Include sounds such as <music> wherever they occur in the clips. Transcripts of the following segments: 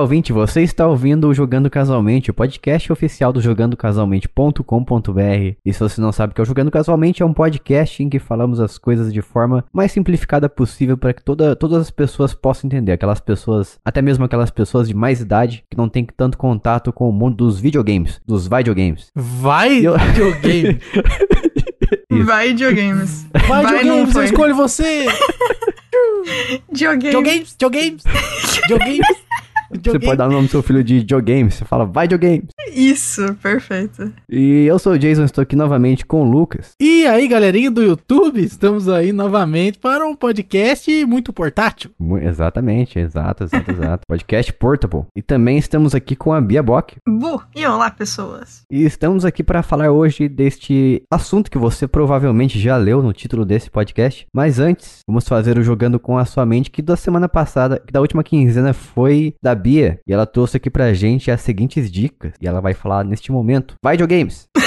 Olá, ouvinte, você está ouvindo o Jogando Casualmente, o podcast oficial do jogandocasualmente.com.br. E se você não sabe o que é o Jogando Casualmente, é um podcast em que falamos as coisas de forma mais simplificada possível para que toda, todas as pessoas possam entender. Aquelas pessoas, até mesmo aquelas pessoas de mais idade que não têm tanto contato com o mundo dos videogames, dos videogames. Vai, Eu- videogame. <laughs> Vai, videogames. Vai, Vai, videogames, eu escolho você. <laughs> Videogames, videogames, videogames. <laughs> Você pode dar o nome do seu filho de videogames, você fala vai videogames. Isso, perfeito. E eu sou o Jason, estou aqui novamente com o Lucas. E aí, galerinha do YouTube, estamos aí novamente para um podcast muito portátil. Exatamente, exato, exato, <laughs> exato. Podcast Portable. E também estamos aqui com a Bia Bock. Bu. E olá, pessoas. E estamos aqui para falar hoje deste assunto que você provavelmente já leu no título desse podcast. Mas antes, vamos fazer o Jogando com a Sua Mente, que da semana passada, que da última quinzena foi da Bia. E ela trouxe aqui pra gente as seguintes dicas. E ela vai falar neste momento. Vai, videogames! <laughs>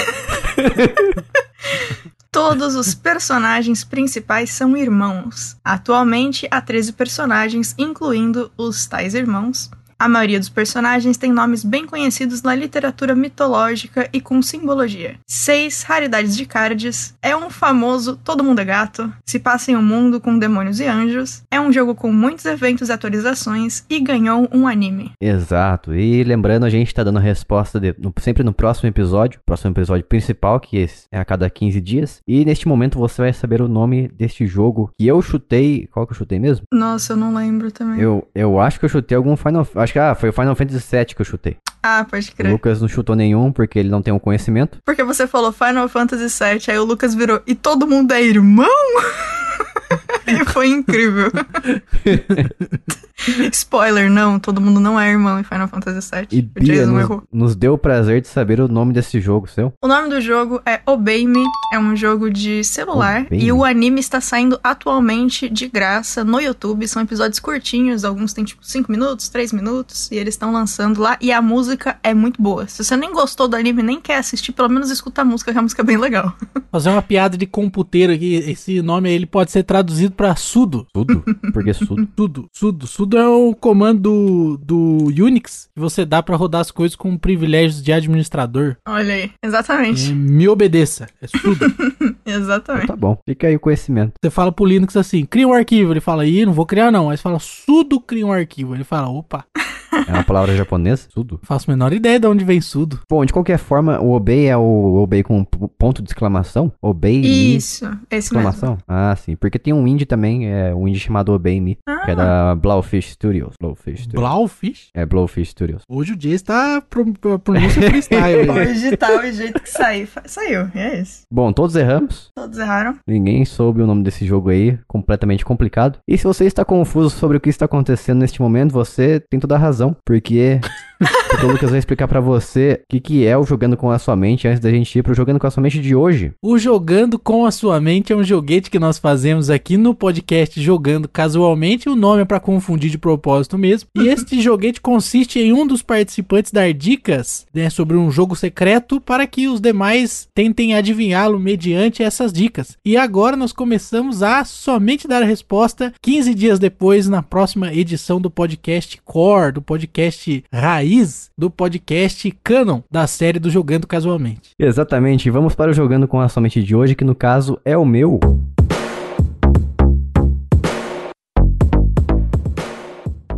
Todos os personagens principais são irmãos. Atualmente há 13 personagens, incluindo os tais irmãos. A maioria dos personagens tem nomes bem conhecidos na literatura mitológica e com simbologia. Seis raridades de cards. É um famoso Todo Mundo é Gato. Se passa em um mundo com demônios e anjos. É um jogo com muitos eventos e atualizações. E ganhou um anime. Exato. E lembrando, a gente tá dando a resposta de- no- sempre no próximo episódio, próximo episódio principal, que é a cada 15 dias. E neste momento você vai saber o nome deste jogo que eu chutei. Qual que eu chutei mesmo? Nossa, eu não lembro também. Eu, eu acho que eu chutei algum Final. Acho que ah, foi o Final Fantasy VII que eu chutei. Ah, pode O crer. Lucas não chutou nenhum porque ele não tem o conhecimento. Porque você falou Final Fantasy VII, aí o Lucas virou e todo mundo é irmão? <laughs> <laughs> e foi incrível. <laughs> Spoiler, não, todo mundo não é irmão em Final Fantasy VII. E o Bia nos, errou. nos deu o prazer de saber o nome desse jogo seu. O nome do jogo é Obey Me, é um jogo de celular Obey e Me. o anime está saindo atualmente de graça no YouTube. São episódios curtinhos, alguns têm tipo 5 minutos, 3 minutos, e eles estão lançando lá. E a música é muito boa. Se você nem gostou do anime, nem quer assistir, pelo menos escuta a música, que a música é bem legal. Fazer uma piada de computeiro aqui. Esse nome aí ele pode ser traduzido para sudo. Tudo? Porque tudo. <laughs> Sudo, sudo. Sudo é um comando do, Unix que você dá para rodar as coisas com privilégios de administrador. Olha aí, É, exatamente. me obedeça. É sudo. <laughs> Exatamente. Tá bom. Fica aí o conhecimento. Você fala pro Linux assim, cria um arquivo. Ele fala, ih, não vou criar não. Aí você fala, sudo cria um arquivo. Ele fala, opa, <laughs> É uma palavra japonesa? Tudo. faço a menor ideia de onde vem sudo. Bom, de qualquer forma, o obey é o obey com ponto de exclamação? Obey me. Isso, esse mesmo. Exclamação? Ah, sim. Porque tem um indie também, é um indie chamado Obey Me, que é Ah, da Blowfish Studios. Blowfish Studios. Blaufish? É Blowfish Studios. Hoje o Jay está pro, pro, pronúncia freestyle. <laughs> hoje tá o jeito que Saiu, e é isso. Bom, todos erramos. Todos erraram. Ninguém soube o nome desse jogo aí, completamente complicado. E se você está confuso sobre o que está acontecendo neste momento, você tem toda a razão, porque, porque o Lucas vai explicar pra você o que, que é o Jogando com a Sua Mente antes da gente ir pro Jogando com a Sua Mente de hoje. O Jogando com a Sua Mente é um joguete que nós fazemos aqui no podcast Jogando Casualmente. O nome é pra confundir de propósito mesmo. E <laughs> este joguete consiste em um dos participantes dar dicas né, sobre um jogo secreto para que os demais tentem adivinhá-lo mediante essas dicas. E agora nós começamos a somente dar a resposta 15 dias depois, na próxima edição do podcast Core, do podcast Raiz, do podcast Canon da série do Jogando Casualmente. Exatamente, vamos para o Jogando com a Sua Mente de hoje, que no caso é o meu.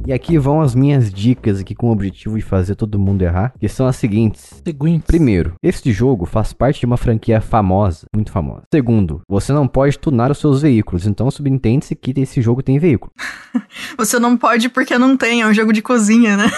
E aqui vão as minhas dicas aqui com o objetivo de fazer todo mundo errar, que são as seguintes. Seguinte. Primeiro, este jogo faz parte de uma franquia famosa, muito famosa. Segundo, você não pode tunar os seus veículos, então subentende-se que esse jogo tem veículo. <laughs> Você não pode porque não tem, é um jogo de cozinha, né?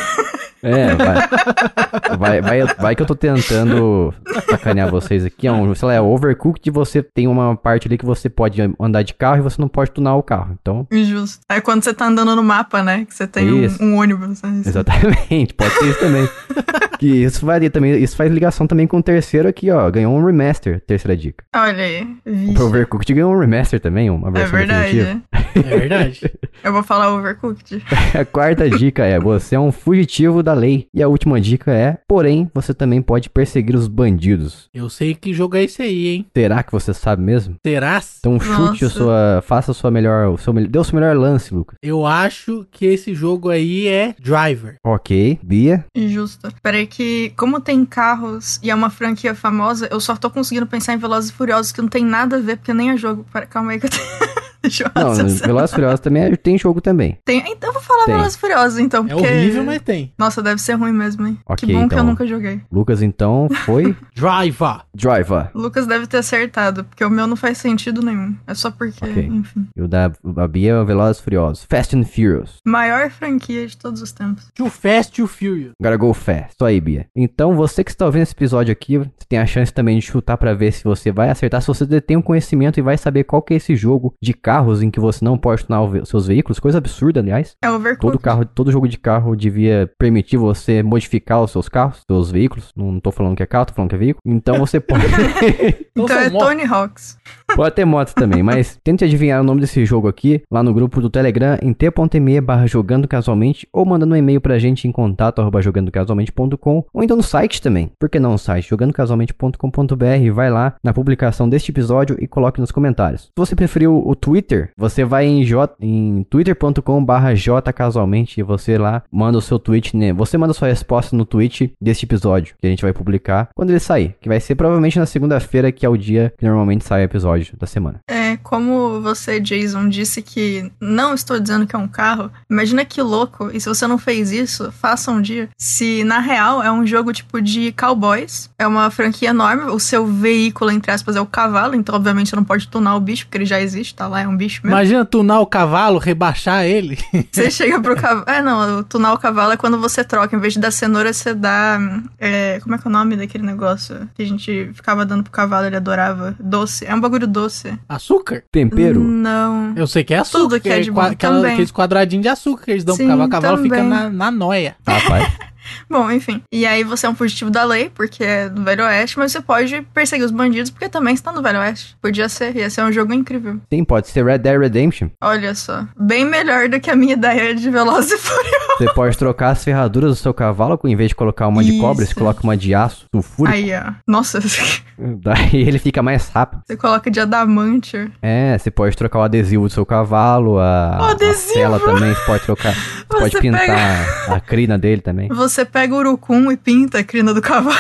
É, vai, vai, vai, vai que eu tô tentando sacanear vocês aqui. É um, sei lá, é overcooked, você tem uma parte ali que você pode andar de carro e você não pode tunar o carro. Então, Injusto. É quando você tá andando no mapa, né? Que você tem um, Isso. um ônibus. né? Exatamente, pode ser isso também. <laughs> que isso varia também, isso faz ligação também com o terceiro aqui, ó. Ganhou um remaster, terceira dica. Olha aí. O Vixe. Overcooked ganhou um remaster também, uma É versão definitiva. É verdade. <laughs> Eu vou falar Overcooked. <laughs> A quarta dica é: você é um fugitivo da lei. E a última dica é: porém, você também pode perseguir os bandidos. Eu sei que jogo é esse aí, hein? Será que você sabe mesmo? Será? Então chute a sua. Faça a sua melhor. O seu, dê o seu melhor lance, Lucas. Eu acho que esse jogo aí é Driver. Ok. Bia. Injusto. Peraí que, como tem carros e é uma franquia famosa, eu só tô conseguindo pensar em Velozes e Furiosos, que não tem nada a ver, porque nem é jogo. Pera, calma aí que eu tenho... <laughs> Eu Não. Velozes e Furiosos também é- tem jogo também. Tem... Então eu vou falar Tem. Velozes e Furiosos, então, É porque... horrível, mas tem. Nossa, deve ser ruim mesmo, hein? Ok, que bom que então. eu nunca joguei. Lucas, então, foi <laughs> Driver. Driver. Lucas deve ter acertado, porque o meu não faz sentido nenhum. É só porque, Ok. enfim. E o da a Bia é o Velozes e Furiosos. Fast and Furious. Maior franquia de todos os tempos. Too Fast, Too Furious. Gotta go fast. Isso aí, Bia. Então, você que está ouvindo esse episódio aqui, você tem a chance também de chutar pra ver se você vai acertar. Se você detém um conhecimento e vai saber qual que é esse jogo de carros em que você não pode tunar seus veículos. Coisa absurda, aliás. É Overcooked. Todo carro, todo jogo de carro devia permitir você modificar os seus carros, seus veículos. Não tô falando que é carro, tô falando que é veículo. Então você pode. <laughs> Então Então é. Tony Hawks. Pode ter moto também, mas <laughs> tente adivinhar o nome desse jogo aqui lá no grupo do Telegram em t.me barra jogando casualmente ou mandando um e-mail pra gente em contato arroba jogandocasualmente.com ou então no site também. Por que não no site? jogandocasualmente.com.br vai lá na publicação deste episódio e coloque nos comentários. Se você preferiu o Twitter, você vai em, j, em twitter.com barra jcasualmente e você lá manda o seu tweet, né? Você manda sua resposta no tweet deste episódio que a gente vai publicar quando ele sair, que vai ser provavelmente na segunda-feira, que é o dia que normalmente sai o episódio da semana. É, como você, Jason, disse que não estou dizendo que é um carro, imagina que louco, e se você não fez isso, faça um dia. Se na real é um jogo tipo de cowboys, é uma franquia enorme, o seu veículo, entre aspas, é o cavalo, então obviamente você não pode tunar o bicho, porque ele já existe, tá lá, é um bicho mesmo. Imagina tunar o cavalo, rebaixar ele. <laughs> Você chega pro cavalo. É, não, o tunar o cavalo é quando você troca. Em vez de dar cenoura, você dá. é, como é que é o nome daquele negócio que a gente ficava dando pro cavalo, ele adorava? Doce. É um bagulho doce. Açúcar? Tempero. Não. Eu sei que é açúcar. Tudo que é de bom qua- aquela- também. Aqueles quadradinhos de açúcar que eles dão Sim, pro cavalo. O cavalo fica também. na, na noia. Rapaz. <laughs> <laughs> Bom, enfim. E aí você é um fugitivo da lei, porque é do Velho Oeste, mas você pode perseguir os bandidos, porque também está no Velho Oeste. Podia ser, ia ser um jogo incrível. Sim, pode ser Red Dead Redemption. Olha só. Bem melhor do que a minha ideia de Velozes e Furiosos. Você pode trocar as ferraduras do seu cavalo, em vez de colocar uma de cobre, você Isso. coloca uma de aço sulfúrico. Aí, ó. Nossa, <laughs> Daí ele fica mais rápido. você coloca de adamante. É, você pode trocar o adesivo do seu cavalo, a, O a adesivo! tela também, você pode trocar. Você, <laughs> Você pode pintar pega- a crina dele também. Você pega o urucum e pinta a crina do cavalo.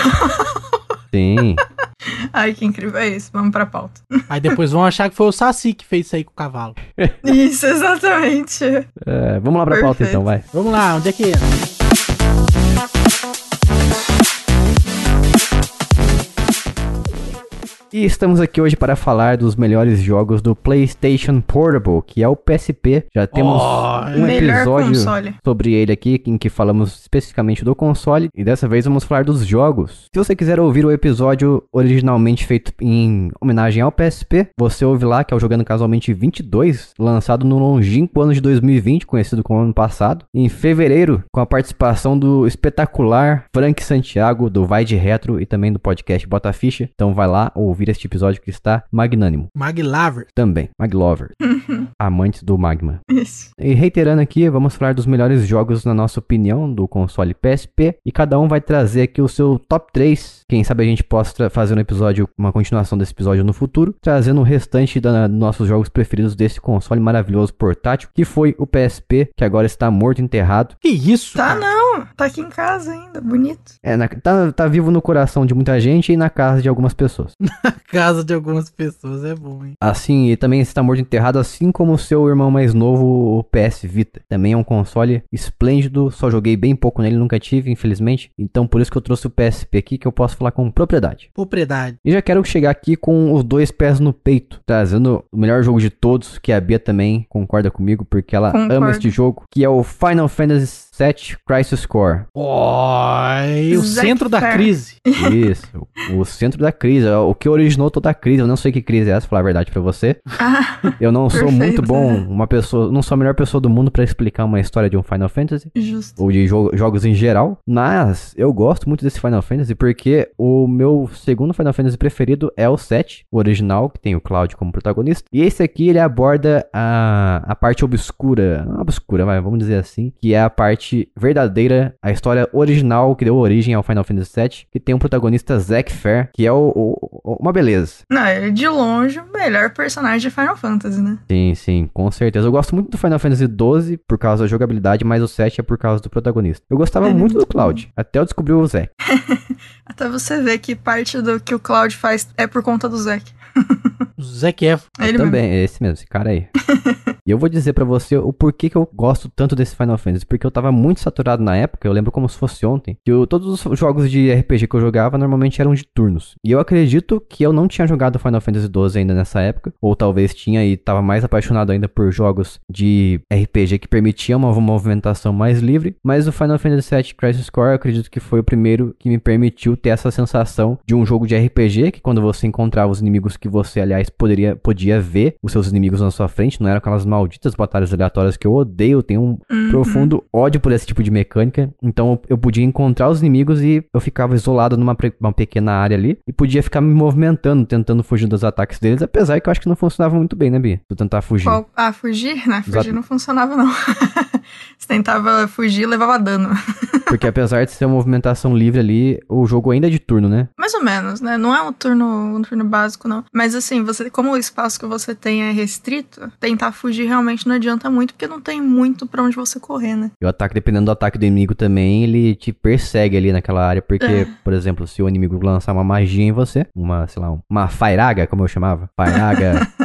<laughs> Sim. Ai, que incrível. É isso, vamos pra pauta. Aí depois vão achar que foi o Saci que fez isso aí com o cavalo. <laughs> Isso, exatamente. É, vamos lá pra pauta Perfeito. então, vai. Vamos lá, onde é que entra? E estamos aqui hoje para falar dos melhores jogos do PlayStation Portable, que é o PSP. Já temos Oh, um episódio console. sobre ele aqui, em que falamos especificamente do console, e dessa vez vamos falar dos jogos. Se você quiser ouvir o episódio originalmente feito em homenagem ao PSP, você ouve lá, que é o Jogando Casualmente 22, lançado no longínquo ano de 2020, conhecido como ano passado, em fevereiro, com a participação do espetacular Frank Santiago, do Vai de Retro e também do podcast Bota Ficha. Então vai lá ouvir este episódio que está magnânimo. Maglaver. Também, Maglover, amantes do Magma. Isso. E reiterando aqui, vamos falar dos melhores jogos na nossa opinião do console PSP e cada um vai trazer aqui o seu top 3. Quem sabe a gente possa fazer um episódio, uma continuação desse episódio no futuro, trazendo o restante dos nossos jogos preferidos desse console maravilhoso portátil, que foi o PSP, que agora está morto enterrado. Que isso? Tá, cara? não. Tá aqui em casa ainda. Bonito. É, na- tá, tá vivo no coração de muita gente e na casa de algumas pessoas. <laughs> Casa de algumas pessoas é bom, hein? Assim, e também está morto enterrado, assim como o seu irmão mais novo, o PS Vita. Também é um console esplêndido, só joguei bem pouco nele, nunca tive, infelizmente. Então por isso que eu trouxe o PSP aqui, que eu posso falar com propriedade. Propriedade. E já quero chegar aqui com os dois pés no peito, trazendo o melhor jogo de todos, que a Bia também concorda comigo, porque ela Concordo. ama este jogo, que é o Final Fantasy 7 Crisis Core. Oi, o centro da crise. Isso, o centro da crise, o que originou toda a crise. Eu não sei que crise é essa, pra falar a verdade pra você. Ah, Eu não sou Perfeito. muito bom, uma pessoa, não sou a melhor pessoa do mundo pra explicar uma história de um Final Fantasy. justo. ou de jo- jogos em geral, mas eu gosto muito desse Final Fantasy porque o meu segundo Final Fantasy preferido é o 7, o original, que tem o Cloud como protagonista. E esse aqui ele aborda a, a parte obscura, não obscura, mas vamos dizer assim, que é a parte verdadeira, a história original que deu origem ao Final Fantasy 7, que tem o protagonista Zack Fair, que é o, o- o- uma beleza. Não, ele é de longe o melhor personagem de Final Fantasy, né? Sim, sim, com certeza. Eu gosto muito do Final Fantasy 12 por causa da jogabilidade, mas o 7 é por causa do protagonista. Eu gostava é muito do Cloud, até eu descobrir o Zack. <laughs> Até você ver que parte do que o Cloud faz é por conta do Zack. <laughs> O Zac Efron. É ele mesmo. Também, é esse mesmo, esse cara aí. <laughs> e eu vou dizer pra você o porquê que eu gosto tanto desse Final Fantasy. Porque eu tava muito saturado na época, eu lembro como se fosse ontem, que eu- todos os jogos de RPG que eu jogava normalmente eram de turnos. E eu acredito que eu não tinha jogado Final Fantasy 12 ainda nessa época, ou talvez tinha e tava mais apaixonado ainda por jogos de RPG que permitiam uma movimentação mais livre. Mas o Final Fantasy VII Crisis Core eu acredito que foi o primeiro que me permitiu ter essa sensação de um jogo de RPG, que quando você encontrava os inimigos que você, aliás, poderia, podia ver os seus inimigos na sua frente, não eram aquelas malditas batalhas aleatórias que eu odeio, eu tenho um Uhum. profundo ódio por esse tipo de mecânica. Então eu- podia encontrar os inimigos e eu ficava isolado numa pequena área ali e podia ficar me movimentando, tentando fugir dos ataques deles, apesar que eu acho que não funcionava muito bem, né, Bia? Tu tentar fugir. Qual- Ah, fugir? Né? Fugir Exato. não funcionava, não. <laughs> você tentava fugir e levava dano. <laughs> Porque apesar de ser uma movimentação livre ali, o jogo ainda é de turno, né? Mais ou menos, né? Não é um turno, um turno básico, não. Mas assim, você, como o espaço que você tem é restrito, tentar fugir realmente não adianta muito, porque não tem muito pra onde você correr, né? E o ataque, dependendo do ataque do inimigo também, ele te persegue ali naquela área. Porque, É. por exemplo, se o inimigo lançar uma magia em você, uma, sei lá, um- uma Fairaga, como eu chamava, Fairaga, <laughs>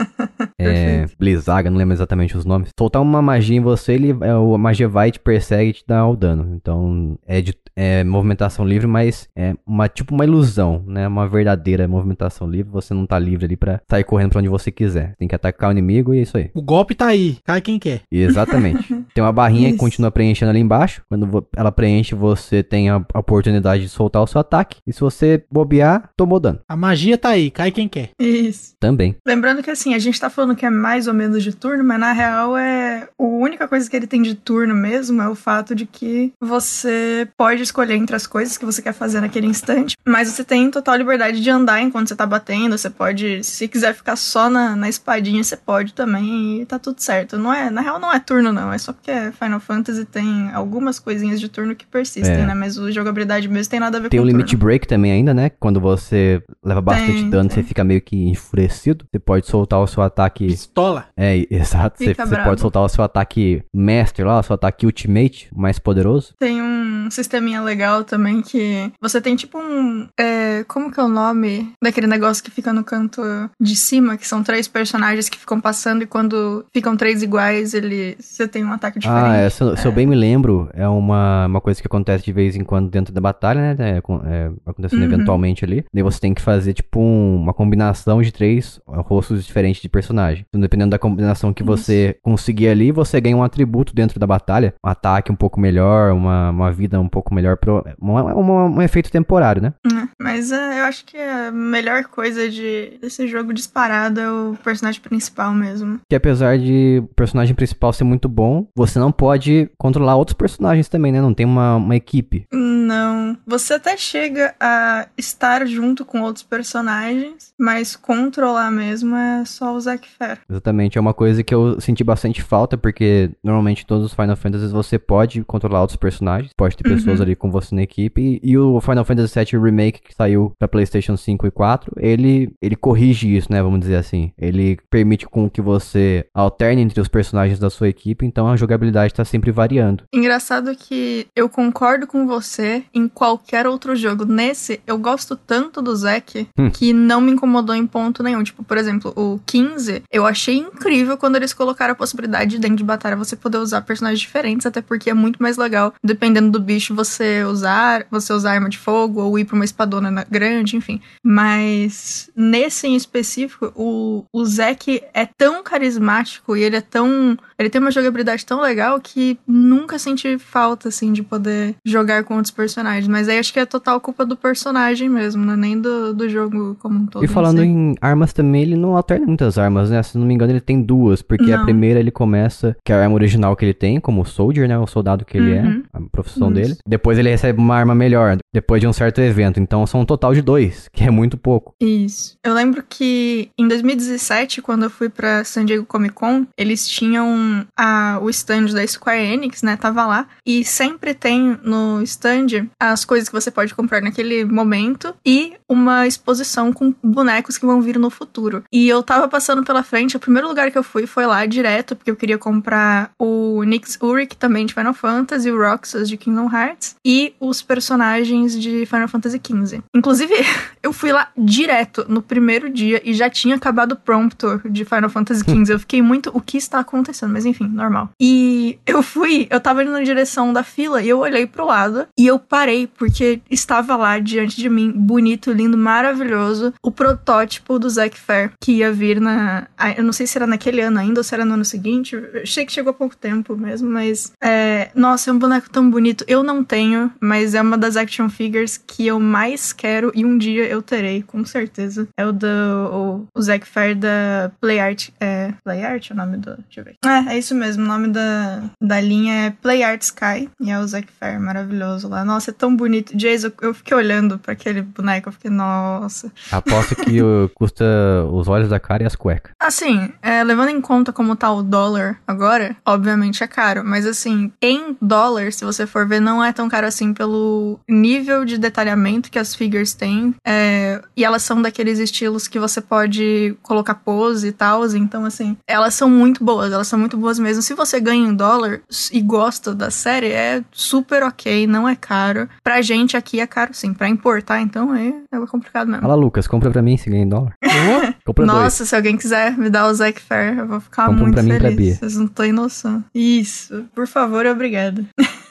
é. Blizaga, não lembro exatamente os nomes. Soltar uma magia em você, ele, é, a magia vai, te persegue e te dá o dano. Então, é de é movimentação livre, mas é uma tipo uma ilusão, né? Uma verdadeira movimentação livre. Você não tá livre ali pra sair correndo pra onde você quiser. Tem que atacar o inimigo e é isso aí. O golpe tá aí. Cai quem quer. Exatamente. <laughs> Tem uma barrinha que continua preenchendo ali embaixo. Quando ela preenche, você tem a a oportunidade de soltar o seu ataque. E se você bobear, tomou dano. A magia tá aí. Cai quem quer. Isso. Também. Lembrando que assim, a gente tá falando que é mais ou menos de turno, mas na real é. A única coisa que ele tem de turno mesmo é o fato de que você pode escolher entre as coisas que você quer fazer naquele instante, mas você tem total liberdade de andar enquanto você tá batendo. Você pode, se quiser ficar só na, na espadinha, você pode também e tá tudo certo. Não é, na real, não é turno, não. É só porque Final Fantasy tem algumas coisinhas de turno que persistem, É. né? Mas o jogabilidade mesmo tem nada a ver Tem o com limit turno. break também ainda, né? Quando você leva bastante Tem, dano, tem. você fica meio que enfurecido. Você pode soltar o seu ataque. Pistola. É, <laughs> exato. Você, pode soltar o seu ataque master lá, o seu ataque ultimate, o mais poderoso. Tem um sisteminha legal também que você tem tipo um. é, como que é o nome daquele negócio que fica no canto de cima? Que são três personagens que ficam passando e quando ficam três iguais, ele. Você tem um ataque diferente. Ah, é, se, eu- se eu bem me lembro, é uma, uma coisa que acontece de vez em quando dentro da batalha, né? É, é, acontecendo Uhum. eventualmente ali. Daí você tem que fazer, tipo, um- uma combinação de três rostos diferentes de personagem. Então, dependendo da combinação que você conseguir ali, você ganha um atributo dentro da batalha. Um ataque um pouco melhor, uma, uma vida um pouco melhor. Pro, uma- uma- um efeito temporário, né? É, Mas é, eu acho que a melhor coisa de, desse jogo disparado é o personagem principal mesmo. Que apesar de o personagem principal ser muito bom, você não pode controlar outros personagens também, né? Não tem uma, uma equipe. Não. Você até chega a estar junto com outros personagens, mas controlar mesmo é só o Zack Fair. <laughs> Exatamente, é uma coisa que eu senti bastante falta, porque normalmente todos os Final Fantasy você pode controlar outros personagens, pode ter pessoas Uhum. ali com você na equipe, e, e o Final Fantasy VII Remake que saiu pra Playstation 5 e 4, ele, ele corrige isso, né, vamos dizer assim. Ele permite com que você alterne entre os personagens da sua equipe, então a jogabilidade tá sempre variando. Engraçado que eu concordo com você em qualquer outro jogo. Nesse, eu gosto tanto do Zack Hum. que não me incomodou em ponto nenhum. Tipo, por exemplo, o 15, eu achei incrível quando eles colocaram a possibilidade de dentro de batalha você poder usar personagens diferentes, até porque é muito mais legal, dependendo do bicho, você usar, você usar arma de fogo ou ir pra uma espadona na- grande, enfim. Mas nesse em específico, o, o Zack é tão carismático e ele é tão. Ele tem uma jogabilidade tão legal que nunca senti falta, assim, de poder jogar com outros personagens. Mas aí acho que é total culpa do personagem mesmo, né? Nem do, do jogo como um todo. E falando em armas também, ele não alterna muitas armas, né? Se não me engano, ele tem duas, porque a Não. primeira ele começa, que é a arma original que ele tem, como soldier, né? O soldado que ele Uhum. é, a profissão Isso. dele. Depois ele recebe uma arma melhor, depois de um certo evento. Então são um total de dois, que é muito pouco. Isso. Eu lembro que em 2017, quando eu fui pra San Diego Comic Con, eles tinham a, o stand da Square Enix, né? Tava lá. E sempre tem no stand as coisas que você pode comprar naquele momento e uma exposição com bonecos que vão vir no futuro. E eu tava passando pela frente, o primeiro lugar que eu fui foi lá direto, porque eu queria comprar o Nix Uric também de Final Fantasy, o Roxas de Kingdom Hearts e os personagens de Final Fantasy XV. Inclusive, <laughs> eu fui lá direto no primeiro dia e já tinha acabado o Promptor de Final Fantasy XV. Eu fiquei muito, o que está acontecendo? Mas enfim, normal. E eu fui, eu tava indo na direção da fila e eu olhei pro lado e eu parei porque estava lá diante de mim, bonito, lindo, maravilhoso, o protótipo do Zack Fair que ia vir na. Ah, Eu não sei se era naquele ano ainda ou se era no ano seguinte. Eu achei que chegou há pouco tempo mesmo, mas. É, nossa, é um boneco tão bonito. Eu não tenho, mas é uma das action figures que eu mais quero e um dia eu terei, com certeza. É o do. O, o Zack Fair da Play Art. É. Play Art é o nome do. Deixa eu ver. É, é isso mesmo. O nome da, da linha é Play Art Sky. E é o Zack Fair maravilhoso lá. Nossa, é tão bonito. Jason, eu fiquei olhando pra aquele boneco. Eu fiquei, nossa. Aposto que uh, custa os olhos da cara e as cuecas. Assim, é, levando em conta como tá o dólar agora, obviamente é caro. Mas assim, em dólar, se você for ver, não é tão caro assim pelo nível de detalhamento que as figures têm. É, e elas são daqueles estilos que você pode colocar pose e tal. Então, assim, elas são muito boas. Elas são muito boas mesmo. Se você ganha em dólar e gosta da série, é super ok, não é caro. Pra gente aqui é caro sim. Pra importar, então, é, é complicado mesmo. Fala, Lucas, compra pra mim se ganha em dólar. <laughs> Compra dois. Nossa, se alguém quiser me dar o Zack Fair, eu vou ficar Compra um muito pra mim pra feliz. Bia. Vocês não têm noção. Isso. Por favor, e obrigada. <laughs>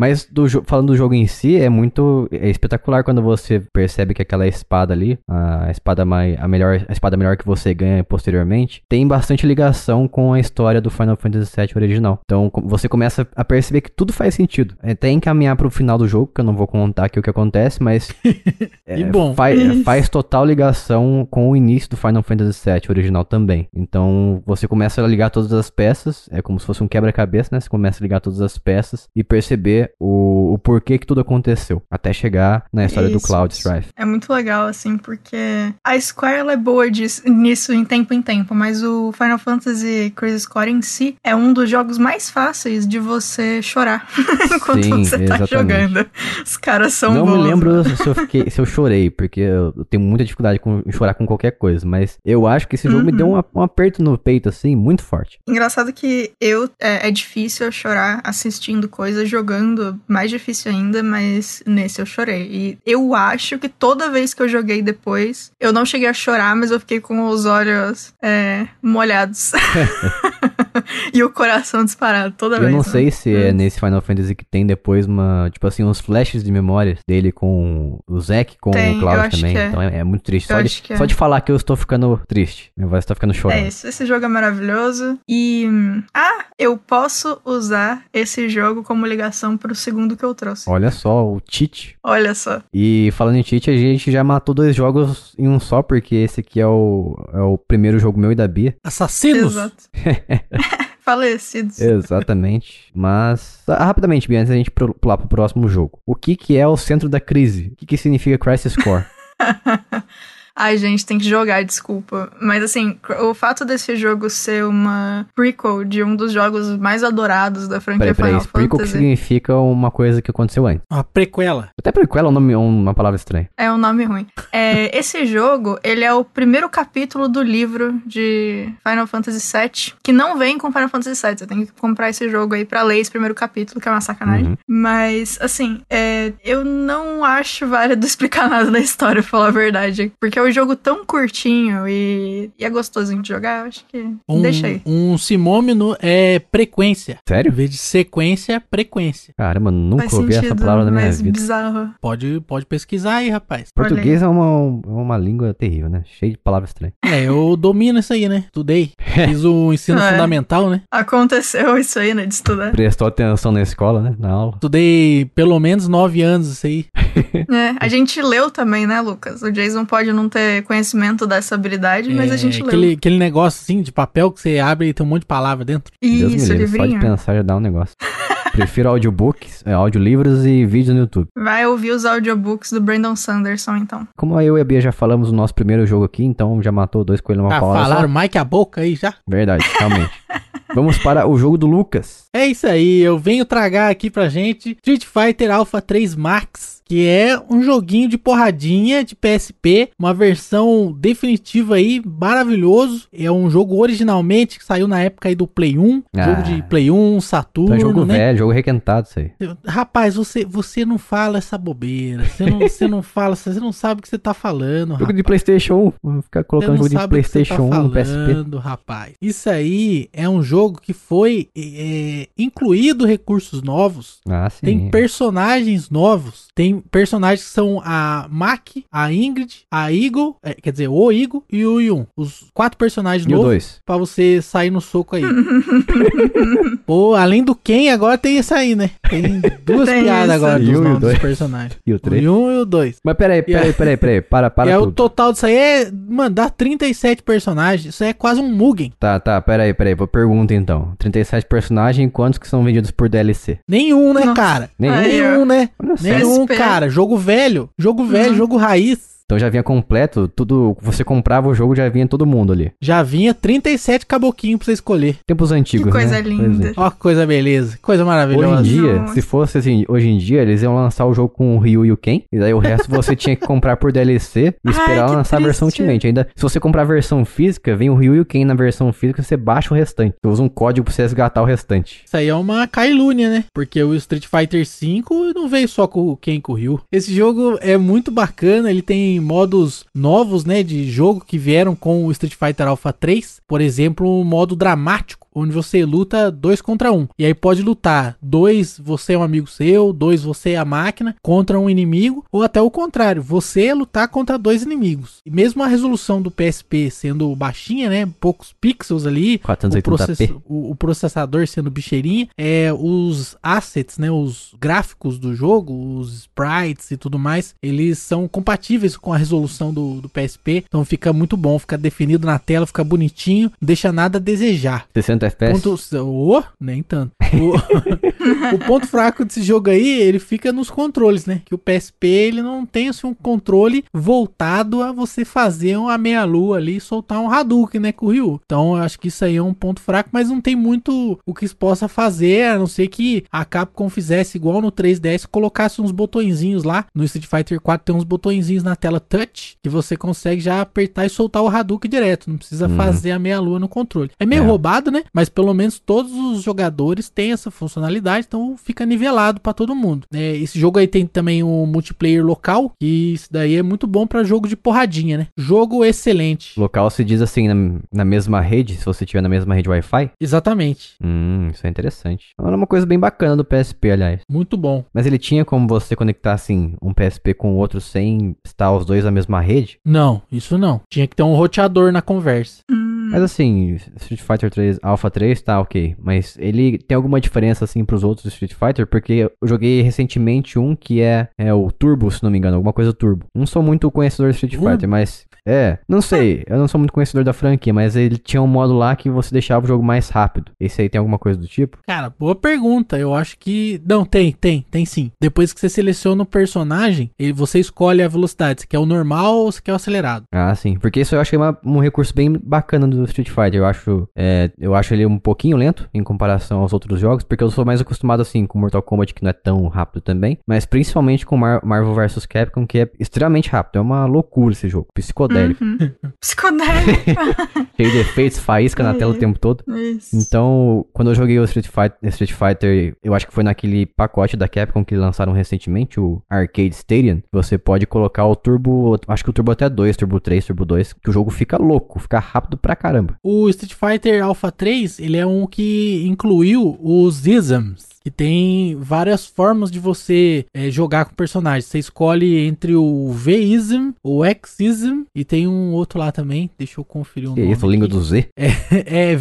Mas do falando do jogo em si, é muito é espetacular quando você percebe que aquela espada ali, a espada mai, a melhor, a espada melhor que você ganha posteriormente, tem bastante ligação com a história do Final Fantasy VII original. Então você começa a perceber que tudo faz sentido. Até encaminhar pro final do jogo, que eu não vou contar aqui o que acontece, mas <laughs> E bom. fa- Isso. <laughs> faz total ligação com o início do Final Fantasy VII original também. Então você começa a ligar todas as peças, é como se fosse um quebra-cabeça, né? Você começa a ligar todas as peças e perceber o, o porquê que tudo aconteceu, até chegar na história do Isso. Cloud Strife. É muito legal, assim, porque a Square ela é boa disso, nisso em tempo em tempo, mas o Final Fantasy Crisis Core em si é um dos jogos mais fáceis de você chorar <laughs> enquanto Sim, você tá exatamente. jogando. Os caras são não bons. me lembro se eu, fiquei- se eu chorei, porque eu tenho muita dificuldade com, em chorar com qualquer coisa, mas eu acho que esse jogo me Uhum. deu um, um aperto no peito, assim, muito forte. Engraçado que eu é, é difícil eu chorar assistindo coisas, jogando mais difícil ainda, mas nesse eu chorei. E eu acho que toda vez que eu joguei depois, eu não cheguei a chorar, mas eu fiquei com os olhos é, molhados. <laughs> <laughs> e o coração disparado toda Eu vez. não né? sei se é nesse Final Fantasy que tem depois uma, tipo assim, uns flashes de memória dele com o Zack, com Tem, o eu Cloud também. é. Então é, é muito triste. Eu Só de, é. só de falar que eu estou ficando triste. Minha voz está ficando chorando. É isso, esse jogo é maravilhoso. E. Ah, eu posso usar esse jogo como ligação pro segundo que eu trouxe. Olha só, o cheat. Olha só. E falando em cheat, a gente já matou dois jogos em um só, porque esse aqui é o, é o primeiro jogo meu e da Bia. Assassinos. Exato. <laughs> Falecidos. Exatamente. Mas, ah, rapidamente, Bia, antes da gente pular pro próximo jogo. O que que é o centro da crise? O que que significa Crisis Core? <laughs> Ai, gente, tem que jogar, desculpa. Mas assim, o fato desse jogo ser uma prequel de um dos jogos mais adorados da franquia Peraí, peraí. Final Prequel que Fantasy. significa uma coisa que aconteceu antes. Uma prequela. Até prequel é um nome, uma palavra estranha. É um nome ruim. É, <laughs> esse jogo, ele é o primeiro capítulo do livro de Final Fantasy VII, que não vem com Final Fantasy VII. Você tem que comprar esse jogo aí pra ler esse primeiro capítulo, que é uma sacanagem. Uhum. Mas, assim, é, eu não acho válido <laughs> explicar nada da história, pra falar a verdade. Porque é um jogo tão curtinho e, e é gostosinho de jogar, eu acho que Um, deixa aí. um simômino é frequência. Em Sério? vez de sequência, frequência. Caramba, nunca Faz ouvi essa sentido, palavra na minha vida. bizarro. Pode, pode pesquisar aí, rapaz. Português é uma, é uma língua terrível, né? Cheio de palavras estranhas. É, eu domino isso aí, né? Estudei. <laughs> Fiz o ensino <laughs> É. fundamental, né? Aconteceu isso aí, né, de estudar. Prestou atenção na escola, né? Na aula. Estudei pelo menos nove anos isso aí. É, a <laughs> gente leu também, né, Lucas? O Jason pode não ter conhecimento dessa habilidade, mas É, a gente aquele, leu. aquele negócio assim de papel que você abre e tem um monte de palavra dentro. Deus me Isso, livre, só de pensar já dá um negócio. <laughs> Prefiro audiobooks, é, audiolivros e vídeos no YouTube. Vai ouvir os audiobooks do Brandon Sanderson, então. Como eu e a Bia já falamos no nosso primeiro jogo aqui, então já matou dois coelhos numa Ah, palavra falaram só. que a boca aí já. Verdade, realmente. <laughs> Vamos para o jogo do Lucas. É isso aí, eu venho tragar aqui pra gente Street Fighter Alpha 3 Max, que é um joguinho de porradinha de PSP, uma versão definitiva aí, maravilhoso. É um jogo originalmente que saiu na época aí do Play 1, Ah. jogo de Play 1, Saturno, Então é jogo né? velho, jogo requentado isso aí. Rapaz, você, você não fala essa bobeira, você não, você não fala, você não sabe o que você tá falando, Jogo rapaz. de Playstation 1. Vou ficar colocando jogo de Playstation 1 no tá PSP. falando, rapaz. Isso aí é um jogo que foi é, incluído recursos novos. Ah, sim. Tem personagens novos. Tem personagens que são a Mac, a Ingrid, a Eagle, é, quer dizer, o Eagle e o Yun. Os quatro personagens E o novos 2? pra você sair no soco aí. <laughs> Pô, além do Ken, agora tem esse aí, né? Tem duas Tem piadas isso. agora E dos um o nomes dos dois. personagens. E o O 3? Yun e o 2. Mas peraí, peraí, peraí, peraí. Para, <laughs> para E é o total disso aí é, mano, dá 37 personagens. Isso aí é quase um Mugen. Tá, tá, peraí, peraí. Vou pergunta então. 37 personagens, quantos que são vendidos por DLC? Nenhum, né, Nossa. cara? Nenhum? Aí, Nenhum, né? Nenhum, PSP. Cara. Jogo velho. Jogo velho, Uhum. jogo raiz. Então já vinha completo, tudo. Você comprava o jogo, já vinha todo mundo ali. Já vinha 37 caboquinhos pra você escolher. Tempos antigos, Que coisa né? linda. Ó, que coisa beleza. Coisa Hoje maravilhosa. em dia, Nossa. se fosse assim, hoje em dia, eles iam lançar o jogo com o Ryu e o Ken, e daí o resto você tinha que comprar por DLC e <laughs> Ai, esperar que lançar a versão. Ultimate. Ainda, se você comprar a versão física, vem o Ryu e o Ken na versão física, você baixa o restante. Você usa um código pra você resgatar o restante. Isso aí é uma cailúnia, né? Porque o Street Fighter V não veio só com o Ken e com o Ryu. Esse jogo é muito bacana, ele tem modos novos, né, de jogo que vieram com o Street Fighter Alpha 3. Por exemplo, um modo dramático, onde você luta dois contra um. E aí pode lutar dois, você é um amigo seu, dois, você é a máquina, contra um inimigo, ou até o contrário, você lutar contra dois inimigos. E mesmo a resolução do PSP sendo baixinha, né, poucos pixels ali, o, 480p. process- o- o processador sendo bicheirinha, é, os assets, né, os gráficos do jogo, os sprites e tudo mais, eles são compatíveis com a resolução do, do PSP, então fica muito bom, fica definido na tela, fica bonitinho, não deixa nada a desejar. 60 FPS. Ponto, oh, nem tanto. O, <laughs> o ponto fraco desse jogo aí, ele fica nos controles, né? Que o PSP, ele não tem assim, um controle voltado a você fazer uma meia-lua ali e soltar um Hadouken, né? Com o Ryu. Então, eu acho que isso aí é um ponto fraco, mas não tem muito o que se possa fazer, a não ser que a Capcom fizesse igual no 3DS, colocasse uns botõezinhos lá. No Street Fighter 4 tem uns botõezinhos na tela touch que você consegue já apertar e soltar o Hadouken direto. Não precisa Uhum. fazer a meia-lua no controle. É meio É. roubado, né? Mas pelo menos todos os jogadores têm essa funcionalidade, então fica nivelado pra todo mundo. É, esse jogo aí tem também o multiplayer local, que isso daí é muito bom pra jogo de porradinha, né? Jogo excelente. Local se diz assim, na, na mesma rede, se você tiver na mesma rede Wi-Fi. Exatamente. Hum, isso é interessante. Era uma coisa bem bacana do PSP, aliás. Muito bom. Mas ele tinha como você conectar, assim, um PSP com o outro sem estar os dois na mesma rede? Não, isso não. Tinha que ter um roteador na conversa. Hum, Mas assim, Street Fighter 3 Alpha 3 tá ok. Mas ele tem alguma diferença assim pros outros Street Fighter? Porque eu joguei recentemente um que é, é o Turbo, se não me engano, alguma coisa Turbo. Não sou muito conhecedor de Street Turbo? Fighter, mas. É, não sei, eu não sou muito conhecedor da franquia, mas ele tinha um modo lá que você deixava o jogo mais rápido. Esse aí tem alguma coisa do tipo? Cara, boa pergunta. Eu acho que. Não, tem, tem, tem sim. Depois que você seleciona o personagem, ele, você escolhe a velocidade. Você quer o normal ou você quer o acelerado. Ah, sim. Porque isso eu acho que é uma- um recurso bem bacana do Street Fighter. Eu acho, é, eu acho ele um pouquinho lento em comparação aos outros jogos, porque eu sou mais acostumado assim com Mortal Kombat, que não é tão rápido também, mas principalmente com Mar- Marvel vs Capcom, que é extremamente rápido. É uma loucura esse jogo, psicodélico, Uhum. <laughs> Psicodélico. <laughs> cheio de efeitos, faísca na tela o tempo todo. Isso. Então, quando eu joguei o Street Fighter, Street Fighter, eu acho que foi naquele pacote da Capcom que lançaram recentemente, o Arcade Stadium, você pode colocar o Turbo, acho que o Turbo até 2, Turbo 3, Turbo 2, que o jogo fica louco, fica rápido pra caramba. O Street Fighter Alpha 3, ele é um que incluiu os isms. Que tem várias formas de você eh, jogar com personagens. Você escolhe entre o V-ism, o X-ism e tem um outro lá também. Deixa eu conferir o Que nome. isso, língua do Z? É <laughs>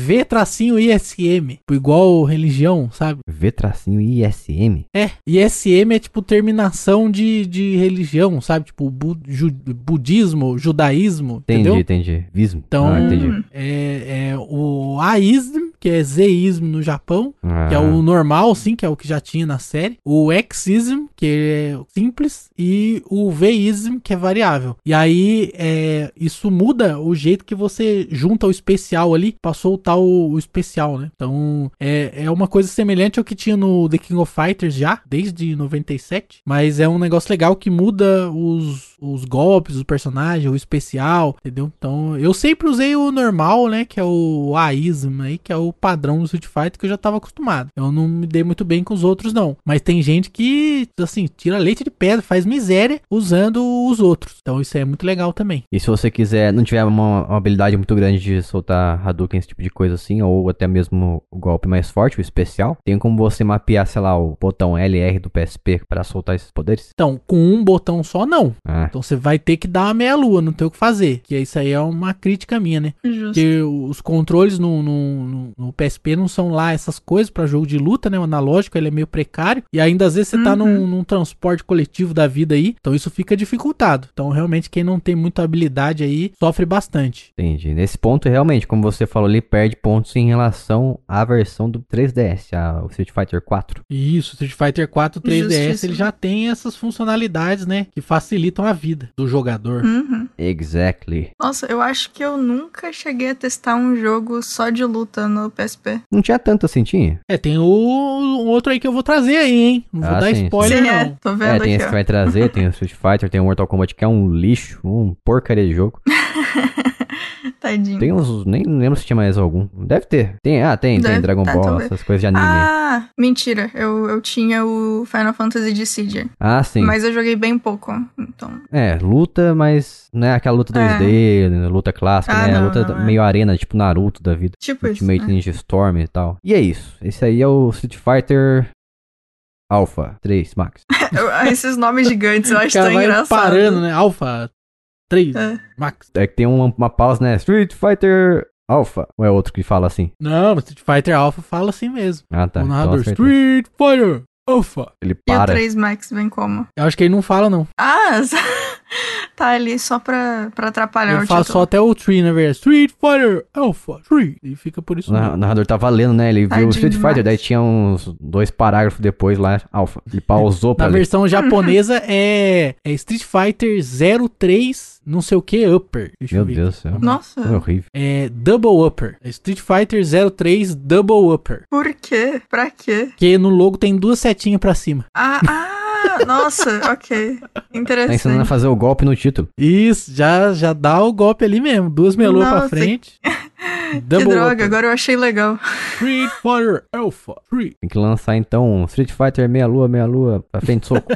V-ISM. Igual religião, sabe? V tracinho ISM? É, ISM é tipo terminação de, de religião, sabe? Tipo bu- ju- budismo, judaísmo, Entendi, entendeu? entendi. Vismo. Então, Ah, entendi. Hum. É, é o Aism, que é Zeism no Japão, que é Ah, o normal, sim, que é o que já tinha na série. O Xism, que é simples. E o Vism, que é variável. E aí, é, isso muda o jeito que você junta o especial ali pra soltar o, o especial, né? Então, é, é uma coisa semelhante ao que tinha no The King of Fighters já, desde 97. Mas é um negócio legal que muda os, os golpes, os personagens, o especial, entendeu? Então, eu sempre usei o normal, né? Que é o Aism aí, que é o padrão do Street Fighter que eu já tava acostumado. Eu não me dei muito bem com os outros, não. Mas tem gente que, assim, tira leite de pedra, faz miséria usando os outros. Então, isso é muito legal também. E se você quiser, não tiver uma, uma habilidade muito grande de soltar Hadouken, esse tipo de coisa assim, ou até mesmo o golpe mais forte, o especial, tem como você mapear, sei lá, o botão LR do PSP pra soltar esses poderes? Então, com um botão só, não. Ah, Então, você vai ter que dar uma meia-lua, não tem o que fazer. Que isso aí é uma crítica minha, né? Justo. Porque os controles no, no, no- no PSP não são lá essas coisas pra jogo de luta, né? O analógico ele é meio precário. E ainda às vezes você tá Uhum. num, num transporte coletivo da vida aí. Então isso fica dificultado. Então realmente quem não tem muita habilidade aí sofre bastante. entendi. Nesse ponto, realmente, como você falou, ele perde pontos em relação à versão do 3DS, a, o Street Fighter 4. E isso, Street Fighter 4 3DS Justíssimo. ele já tem essas funcionalidades, né? Que facilitam a vida do jogador. Uhum. Exactly. Nossa, eu acho que eu nunca cheguei a testar um jogo só de luta no PSP. Não tinha tanto assim, tinha? É, tem o, um outro aí que eu vou trazer aí, hein? Não vou Ah, dar sim, spoiler, Sim, não. é, tô É, vendo tem aqui, esse que ó. vai trazer, tem o Street Fighter, tem o Mortal Kombat que é um lixo, um porcaria de jogo. <laughs> Tadinho. Tem uns, nem lembro se tinha mais algum. Deve ter. Tem, ah, tem, tem Deve- Dragon tá, Ball, talvez. essas coisas de anime. Ah, Ah, mentira. Eu, eu tinha o Final Fantasy Dissidia. sim. Mas eu joguei bem pouco. Então. É, luta, mas não é aquela luta 2D, né, luta clássica, Ah, né? não, luta não é. meio arena, tipo Naruto da vida. Tipo isso. Ultimate né? Ninja Storm e tal. E é isso. Esse aí é o Street Fighter Alpha 3 Max. <laughs> Eu- esses nomes gigantes eu acho tão engraçado. parando, né? Alpha 3, É. Max. É que tem uma, uma pausa, né? Street Fighter Alpha. Ou é outro que fala assim? Não, mas Street Fighter Alpha fala assim mesmo. Ah, tá. o Então narrador, acertei. Street Fighter Alpha. Ele E o para. 3 Max vem como? Eu acho que ele não fala, não. Ah, <laughs> <laughs> tá ali só pra, pra atrapalhar ele o fala título. só até o 3, na verdade. Street Fighter Alpha 3. E fica por isso. O mesmo. narrador tava lendo, né? Ele viu Tadinho o Street demais. Fighter, daí tinha uns dois parágrafos depois lá, Alpha. Ele pausou pra Na ler. versão japonesa é, é Street Fighter 03, não sei o que, Upper. Deixa Meu eu ver. Deus do céu. Nossa, É horrível. É Double Upper. É Street Fighter 03 Double Upper. por quê? Pra quê? Porque no logo tem duas setinhas pra cima. Ah, ah <laughs> nossa, ok. Tá ensinando a Interessante. fazer o golpe no título. Isso, já, já dá o golpe ali mesmo. Duas meloas pra Nossa, <laughs> frente. Que Double droga, agora eu achei legal. Street Fighter Alpha 3. Tem que lançar então Street Fighter meia lua, meia lua, pra frente soco.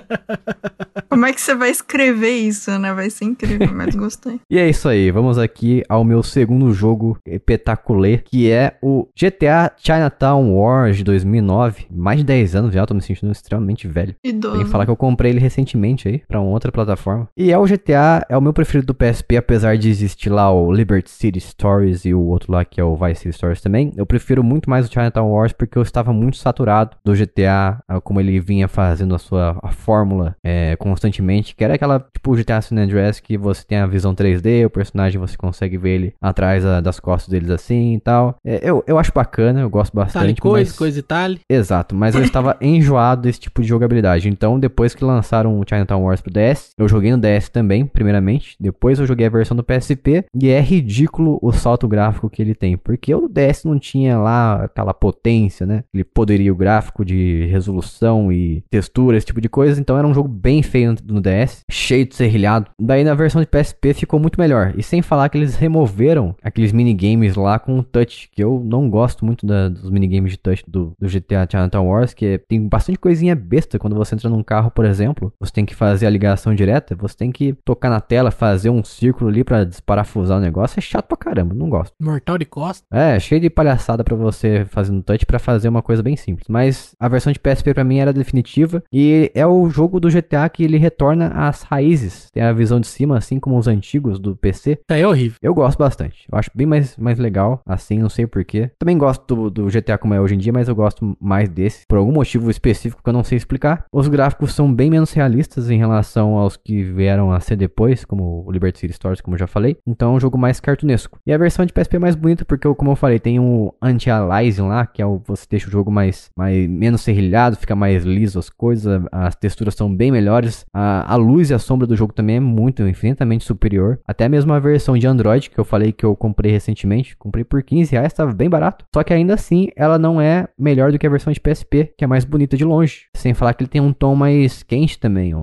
<laughs> Como é que você vai escrever isso, né? Vai ser incrível, mas gostei. E é isso aí, vamos aqui ao meu segundo jogo espetacular, que é o GTA Chinatown Wars de 2009. Mais de 10 anos já, tô me sentindo extremamente velho. Idoso. Tem que falar que eu comprei ele recentemente aí, pra uma outra plataforma. E é o GTA, é o meu preferido do PSP, apesar de existir lá o Liberty City Stories e o outro lá que é o Vice City Stories também. Eu prefiro muito mais o Chinatown Wars porque eu estava muito saturado do GTA, como ele vinha fazendo a sua a fórmula é, constantemente, que era aquela, tipo, GTA San Andreas que você tem a visão 3D, o personagem você consegue ver ele atrás ah, das costas deles assim e tal. É, eu, eu acho bacana, eu gosto Tali bastante. coisa, mas... coisa e tal. Exato, mas eu estava <laughs> enjoado desse tipo de jogabilidade. Então, depois que lançaram o Chinatown Wars pro DS, eu joguei no DS também, primeiramente. Depois eu joguei a versão do PSP. E é ridículo o salto gráfico que ele tem. Porque o DS não tinha lá aquela potência, né? Aquele poderio gráfico de resolução e textura, esse tipo de coisa. Então era um jogo bem feio no DS, cheio de serrilhado. Daí na versão de PSP ficou muito melhor. E sem falar que eles removeram aqueles minigames lá com o touch, que eu não gosto muito da- dos minigames de touch do, do GTA Chinatown Wars, que é- tem bastante coisinha besta quando você entra num carro, por exemplo. Você tem que fazer a ligação direta, você tem que tocar na tela, fazer um círculo ali pra desparafusar o negócio. É chato pra caramba, não gosto. Mortal de costa. É, cheio de palhaçada pra você fazendo touch pra fazer uma coisa bem simples. Mas a versão de PSP pra mim era definitiva e é o jogo do GTA que ele retorna às raízes. Tem a visão de cima, assim como os antigos do PC. Aí é horrível. Eu gosto bastante. Eu acho bem mais, mais legal, assim, não sei porquê. Também gosto do, do GTA como é hoje em dia, mas eu gosto mais desse. Por algum motivo específico que eu não sei explicar. Os gráficos são bem menos realistas em relação aos que vieram a ser depois, como o Liberty City Stories, como eu já falei. Então é um jogo mais cartunesco. E a versão de PSP é mais bonita porque, como eu falei, tem um anti-aliasing lá, que é o você deixa o jogo mais, mais menos serrilhado, fica mais liso as coisas, as texturas são bem melhores. A, a luz e a sombra do jogo também é muito, infinitamente superior. Até mesmo a versão de Android, que eu falei que eu comprei recentemente, comprei por 15 reais, estava bem barato. Só que ainda assim, ela não é melhor do que a versão de PSP, que é mais bonita de longe. Sem falar que ele tem um tom mais quente também,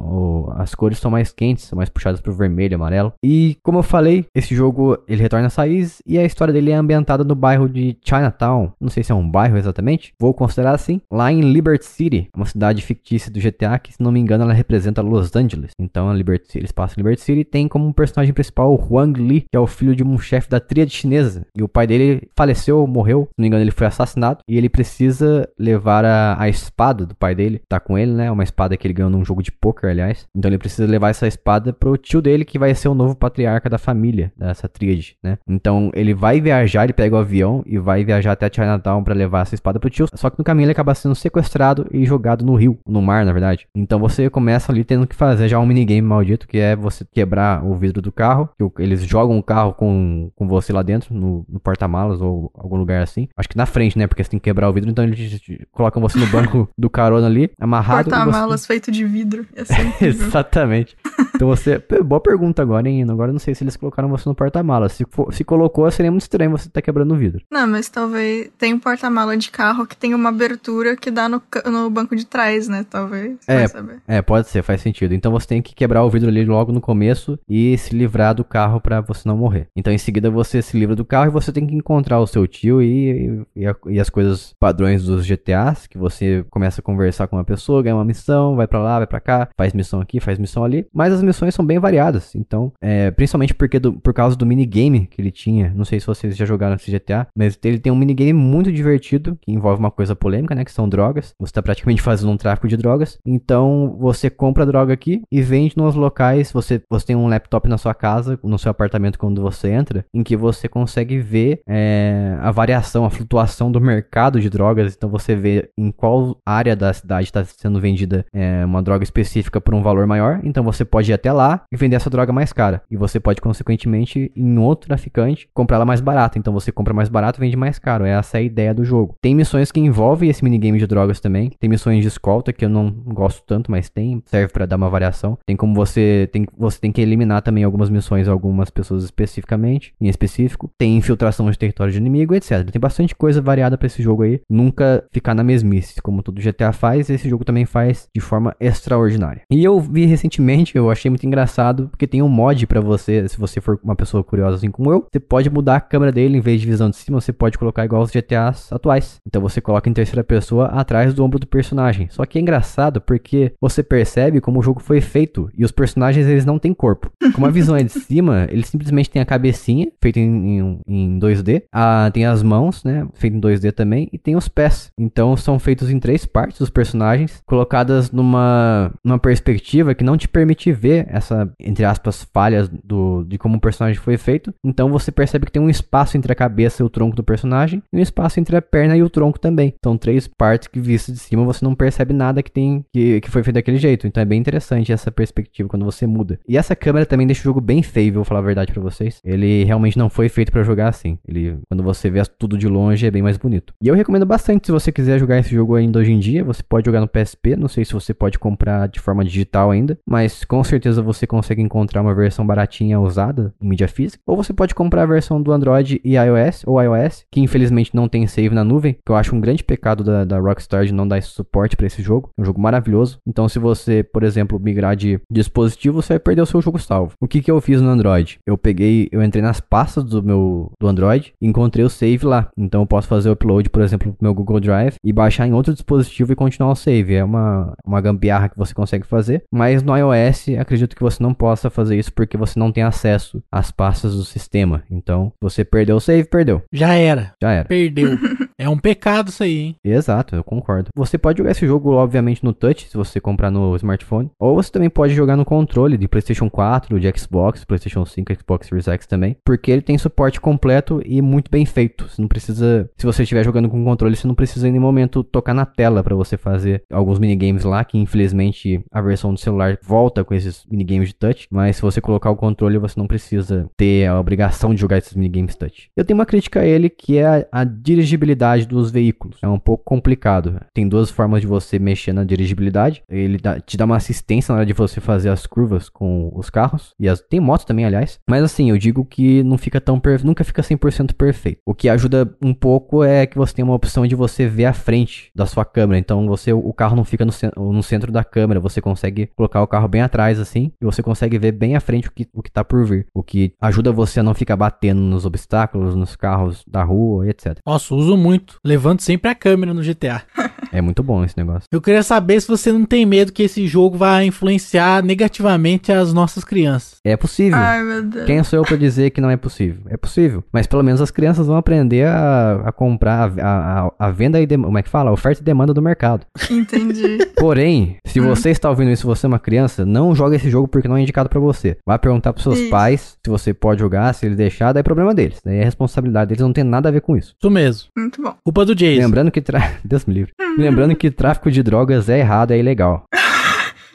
as cores são mais quentes, são mais puxadas pro vermelho, amarelo. E como eu falei, esse jogo ele retorna às raízes e a história dele é ambientada no bairro de Chinatown. Não sei se é um bairro exatamente, vou considerar assim. Lá em Liberty City, uma cidade fictícia do GTA que, se não me engano, ela representa Los Angeles. Então, a Liberty City, em Liberty City tem como personagem principal o Huang Li, que é o filho de um chefe da tríade chinesa. E o pai dele faleceu, morreu, se não me engano, ele foi assassinado. E ele precisa levar a, a espada do pai dele, tá com ele, né? Uma espada que ele ganhou num jogo de poker, aliás. Então ele precisa levar essa espada pro tio dele, que vai ser o novo patriarca da família, dessa tríade, né? Então ele vai viajar, ele pega o avião e vai viajar até Chinatown pra levar essa espada pro tio. Só que no caminho ele acaba sendo sequestrado e jogado no rio, no mar, na verdade. Então você começa ali tendo que fazer já um minigame maldito, que é você quebrar o vidro do carro. que Eles jogam o carro com, com você lá dentro, no, no porta-malas ou algum lugar assim. Acho que na frente, né? Porque você tem que quebrar o vidro, então eles colocam você no banco <laughs> do carona ali, amarrado. e você- Porta-malas feito de vidro. <laughs> Incrível. Exatamente. <laughs> Então você. Boa pergunta agora, hein? Agora eu não sei se eles colocaram você no porta-malas. Se, for- se colocou, seria muito estranho você estar quebrando o vidro. Não, mas talvez tem um porta-mala de carro que tem uma abertura que dá no, no banco de trás, né? Talvez. É. É, pode ser, faz sentido. Então você tem que quebrar o vidro ali logo no começo e se livrar do carro pra você não morrer. Então em seguida você se livra do carro e você tem que encontrar o seu tio e, e, e as coisas padrões dos GTAs, que você começa a conversar com uma pessoa, ganha uma missão, vai pra lá, vai pra cá, faz missão aqui, faz missão ali. Mas as missões são bem variadas. Então, é, principalmente porque do- por causa do minigame que ele tinha. Não sei se vocês já jogaram esse GTA, mas ele tem um minigame muito divertido que envolve uma coisa polêmica, né? Que são drogas. Você tá praticamente <laughs> fazendo um tráfico de drogas. Então você compra a droga aqui e vende nos locais. Você, você tem um laptop na sua casa, no seu apartamento quando você entra, em que você consegue ver é, a variação, a flutuação do mercado de drogas. Então você vê em qual área da cidade está sendo vendida é, uma droga específica por um valor maior. Então você pode ir até lá e vender essa droga mais cara. E você pode, consequentemente, em outro traficante, comprar ela mais barata. Então você compra mais barato vende mais caro. Essa é a ideia do jogo. Tem missões que envolvem esse minigame de drogas também. Tem missões de escolta que eu não gosto tanto, mas tem. Serve pra dar uma variação. Tem como você tem, você tem que eliminar também algumas missões, algumas pessoas especificamente, em específico. Tem infiltração de território de inimigo, etc. Tem bastante coisa variada pra esse jogo aí. Nunca ficar na mesmice, como todo GTA faz, esse jogo também faz de forma extraordinária. E eu vi recentemente, eu achei achei muito engraçado, porque tem um mod pra você, se você for uma pessoa curiosa assim como eu, você pode mudar a câmera dele, em vez de visão de cima, você pode colocar igual os GTAs atuais. Então você coloca em terceira pessoa atrás do ombro do personagem. Só que é engraçado porque você percebe como o jogo foi feito e os personagens eles não têm corpo. Como a visão é de <laughs> cima, eles simplesmente têm a cabecinha, feita em, em, em 2D, a, tem as mãos, né, feita em 2D também, e tem os pés. Então são feitos em três partes os personagens, colocadas numa, numa perspectiva que não te permite ver essa, entre aspas, falhas do, de como o personagem foi feito. Então você percebe que tem um espaço entre a cabeça e o tronco do personagem, e um espaço entre a perna e o tronco também. São três partes que, visto de cima, você não percebe nada que tem que, que foi feito daquele jeito. Então é bem interessante essa perspectiva quando você muda. E essa câmera também deixa o jogo bem feio, vou falar a verdade para vocês. Ele realmente não foi feito para jogar assim. Ele, quando você vê tudo de longe, é bem mais bonito. E eu recomendo bastante se você quiser jogar esse jogo ainda hoje em dia, você pode jogar no PSP, não sei se você pode comprar de forma digital ainda, mas com certeza você consegue encontrar uma versão baratinha usada em mídia física, ou você pode comprar a versão do Android e iOS ou iOS, que infelizmente não tem save na nuvem, que eu acho um grande pecado da, da Rockstar de não dar esse suporte para esse jogo. É um jogo maravilhoso. Então, se você, por exemplo, migrar de dispositivo, você vai perder o seu jogo salvo. O que que eu fiz no Android? Eu peguei, eu entrei nas pastas do meu do Android encontrei o save lá. Então, eu posso fazer o upload, por exemplo, pro meu Google Drive e baixar em outro dispositivo e continuar o save. É uma, uma gambiarra que você consegue fazer, mas no iOS acredito que você não possa fazer isso porque você não tem acesso às pastas do sistema. Então, você perdeu o save, perdeu. Já era. Já era. Perdeu. <laughs> é um pecado isso aí, hein? Exato, eu concordo. Você pode jogar esse jogo, obviamente, no touch, se você comprar no smartphone. Ou você também pode jogar no controle de PlayStation 4, de Xbox, PlayStation 5, Xbox Series X também. Porque ele tem suporte completo e muito bem feito. Você não precisa. Se você estiver jogando com controle, você não precisa em nenhum momento tocar na tela para você fazer alguns minigames lá, que infelizmente a versão do celular volta com esses minigames de touch. Mas se você colocar o controle, você não precisa ter a obrigação de jogar esses minigames touch. Eu tenho uma crítica a ele que é a, a dirigibilidade dos veículos. É um pouco complicado. Tem duas formas de você mexer na dirigibilidade. Ele dá, te dá uma assistência na hora de você fazer as curvas com os carros. E as, tem motos também, aliás. Mas assim, eu digo que não fica tão nunca fica 100% perfeito. O que ajuda um pouco é que você tem uma opção de você ver a frente da sua câmera. Então você o carro não fica no, no centro da câmera. Você consegue colocar o carro bem atrás assim. E você consegue ver bem à frente o que, o que tá por vir. O que ajuda você a não ficar batendo nos obstáculos, nos carros da rua etc. Nossa, uso muito. Levanto sempre a câmera no GTA. <laughs> É muito bom esse negócio. Eu queria saber se você não tem medo que esse jogo vai influenciar negativamente as nossas crianças. É possível. Ai, meu Deus. Quem sou eu pra dizer que não é possível? É possível. Mas pelo menos as crianças vão aprender a, a comprar a, a, a venda e dem- como é que fala? A oferta e demanda do mercado. Entendi. <laughs> Porém, se você está ouvindo isso, você é uma criança, não joga esse jogo porque não é indicado pra você. Vai perguntar pros seus Isso. pais se você pode jogar, se eles deixar, daí é problema deles. Daí é responsabilidade deles, não tem nada a ver com isso. Isso mesmo. Muito bom. Culpa do Jason. Lembrando que tra... <laughs> Deus me livre. Lembrando que tráfico de drogas é errado, é ilegal.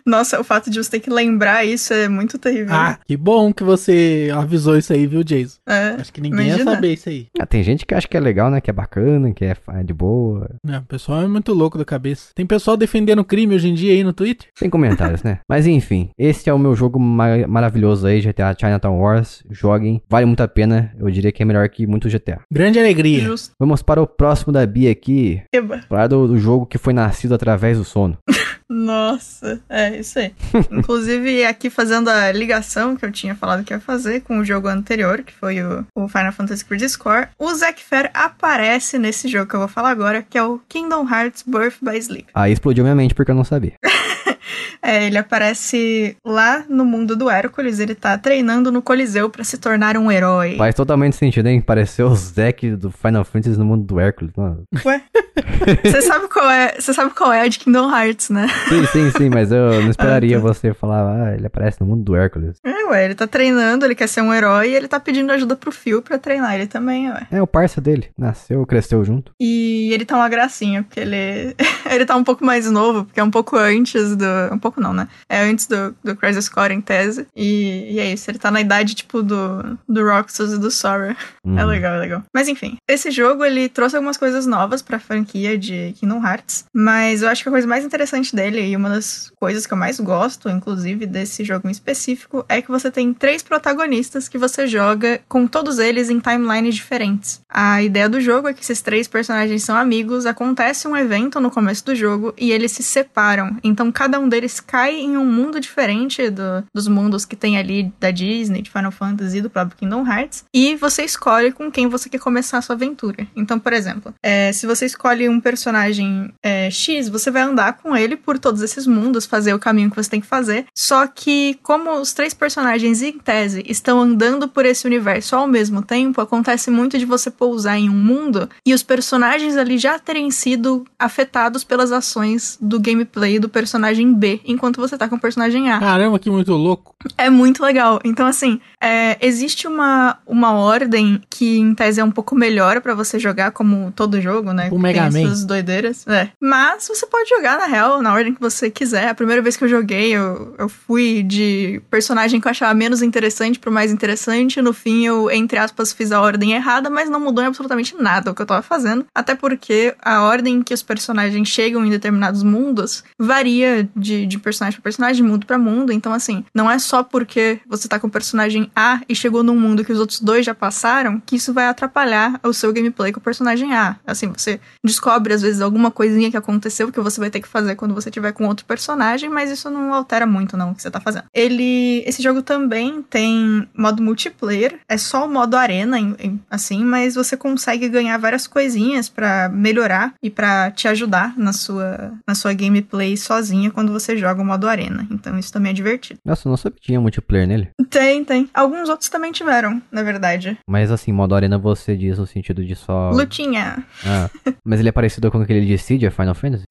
Nossa, o fato de você ter que lembrar isso é muito terrível. Ah, que bom que você avisou isso aí, viu, Jason? É. Acho que ninguém Imagina. ia saber isso aí. Ah, tem gente que acha que é legal, né? Que é bacana, que é é de boa. É, o pessoal é muito louco da cabeça. Tem pessoal defendendo crime hoje em dia aí no Twitter. Sem comentários, né? <laughs> Mas enfim, esse é o meu jogo ma- maravilhoso aí, GTA Chinatown Wars. Joguem, vale muito a pena. Eu diria que é melhor que muito GTA. Grande alegria. Justo. Vamos para o próximo da Bia aqui. Eba. Falar do, do jogo que foi nascido através do sono. <laughs> Nossa, é isso aí. <laughs> Inclusive, aqui fazendo a ligação que eu tinha falado que ia fazer com o jogo anterior, que foi o, o Final Fantasy Crisis Score, o Zack Fair aparece nesse jogo que eu vou falar agora, que é o Kingdom Hearts Birth by Sleep. Aí explodiu minha mente porque eu não sabia. <laughs> É, ele aparece lá no mundo do Hércules, ele tá treinando no Coliseu pra se tornar um herói. Faz totalmente sentido, hein? Pareceu o Zack do Final Fantasy no mundo do Hércules. Não. Ué? <laughs> Você sabe qual é? Você sabe qual é a de Kingdom Hearts, né? Sim, sim, sim, mas eu não esperaria Ah, tá. você falar, ah, ele aparece no mundo do Hércules. É, ué, ele tá treinando, ele quer ser um herói e ele tá pedindo ajuda pro Phil pra treinar ele também, ué. É o parça dele. Nasceu, cresceu junto. E ele tá uma gracinha, porque ele. <laughs> ele tá um pouco mais novo, porque é um pouco antes do. Um pouco não, né? É antes do, do Crisis Core em tese. E, e é isso, ele tá na idade, tipo, do, do Roxas e do Sora. Hum. É legal, é legal. Mas enfim, esse jogo ele trouxe algumas coisas novas pra franquia de Kingdom Hearts. Mas eu acho que a coisa mais interessante dele, e uma das coisas que eu mais gosto, inclusive, desse jogo em específico, é que você tem três protagonistas que você joga com todos eles em timelines diferentes. A ideia do jogo é que esses três personagens são amigos, acontece um evento no começo do jogo e eles se separam. Então cada um deles cai em um mundo diferente do, dos mundos que tem ali da Disney, de Final Fantasy do próprio Kingdom Hearts. E você escolhe com quem você quer começar a sua aventura. Então, por exemplo, é, se você escolhe um personagem é, X, você vai andar com ele por todos esses mundos, fazer o caminho que você tem que fazer. Só que, como os três personagens, em tese, estão andando por esse universo ao mesmo tempo, acontece muito de você pousar em um mundo e os personagens ali já terem sido afetados pelas ações do gameplay do personagem B, enquanto você tá com o personagem A. Caramba, que muito louco. É muito legal. Então, assim, é, existe uma, uma ordem que, em tese, é um pouco melhor para você jogar, como todo jogo, né? O Mega Tem Man. essas doideiras. É. Mas você pode jogar, na real, na ordem que você quiser. A primeira vez que eu joguei, eu, eu fui de personagem que eu achava menos interessante pro mais interessante. No fim, eu, entre aspas, fiz a ordem errada, mas não mudou em absolutamente nada o que eu tava fazendo. Até porque a ordem que os personagens chegam em determinados mundos varia de, de personagem pra personagem, de mundo pra mundo. Então, assim, não é só porque você tá com o personagem A e chegou num mundo que os outros dois já passaram que isso vai atrapalhar o seu gameplay com o personagem A. Assim, você descobre às vezes alguma coisinha que aconteceu que você vai ter que fazer quando você tiver com outro personagem, mas isso não altera muito não o que você tá fazendo. Ele, esse jogo também tem modo multiplayer, é só o modo arena em- em- assim, mas você consegue ganhar várias coisinhas pra melhorar e pra te ajudar na sua na sua gameplay sozinha quando você joga o modo arena. Então isso também é divertido. Nossa, eu não sabia que tinha multiplayer nele. Tem, tem. Alguns outros também tiveram, na verdade. Mas assim, modo arena você diz no sentido de só. Lutinha. Ah, mas ele é parecido com aquele de Siege, Final Fantasy?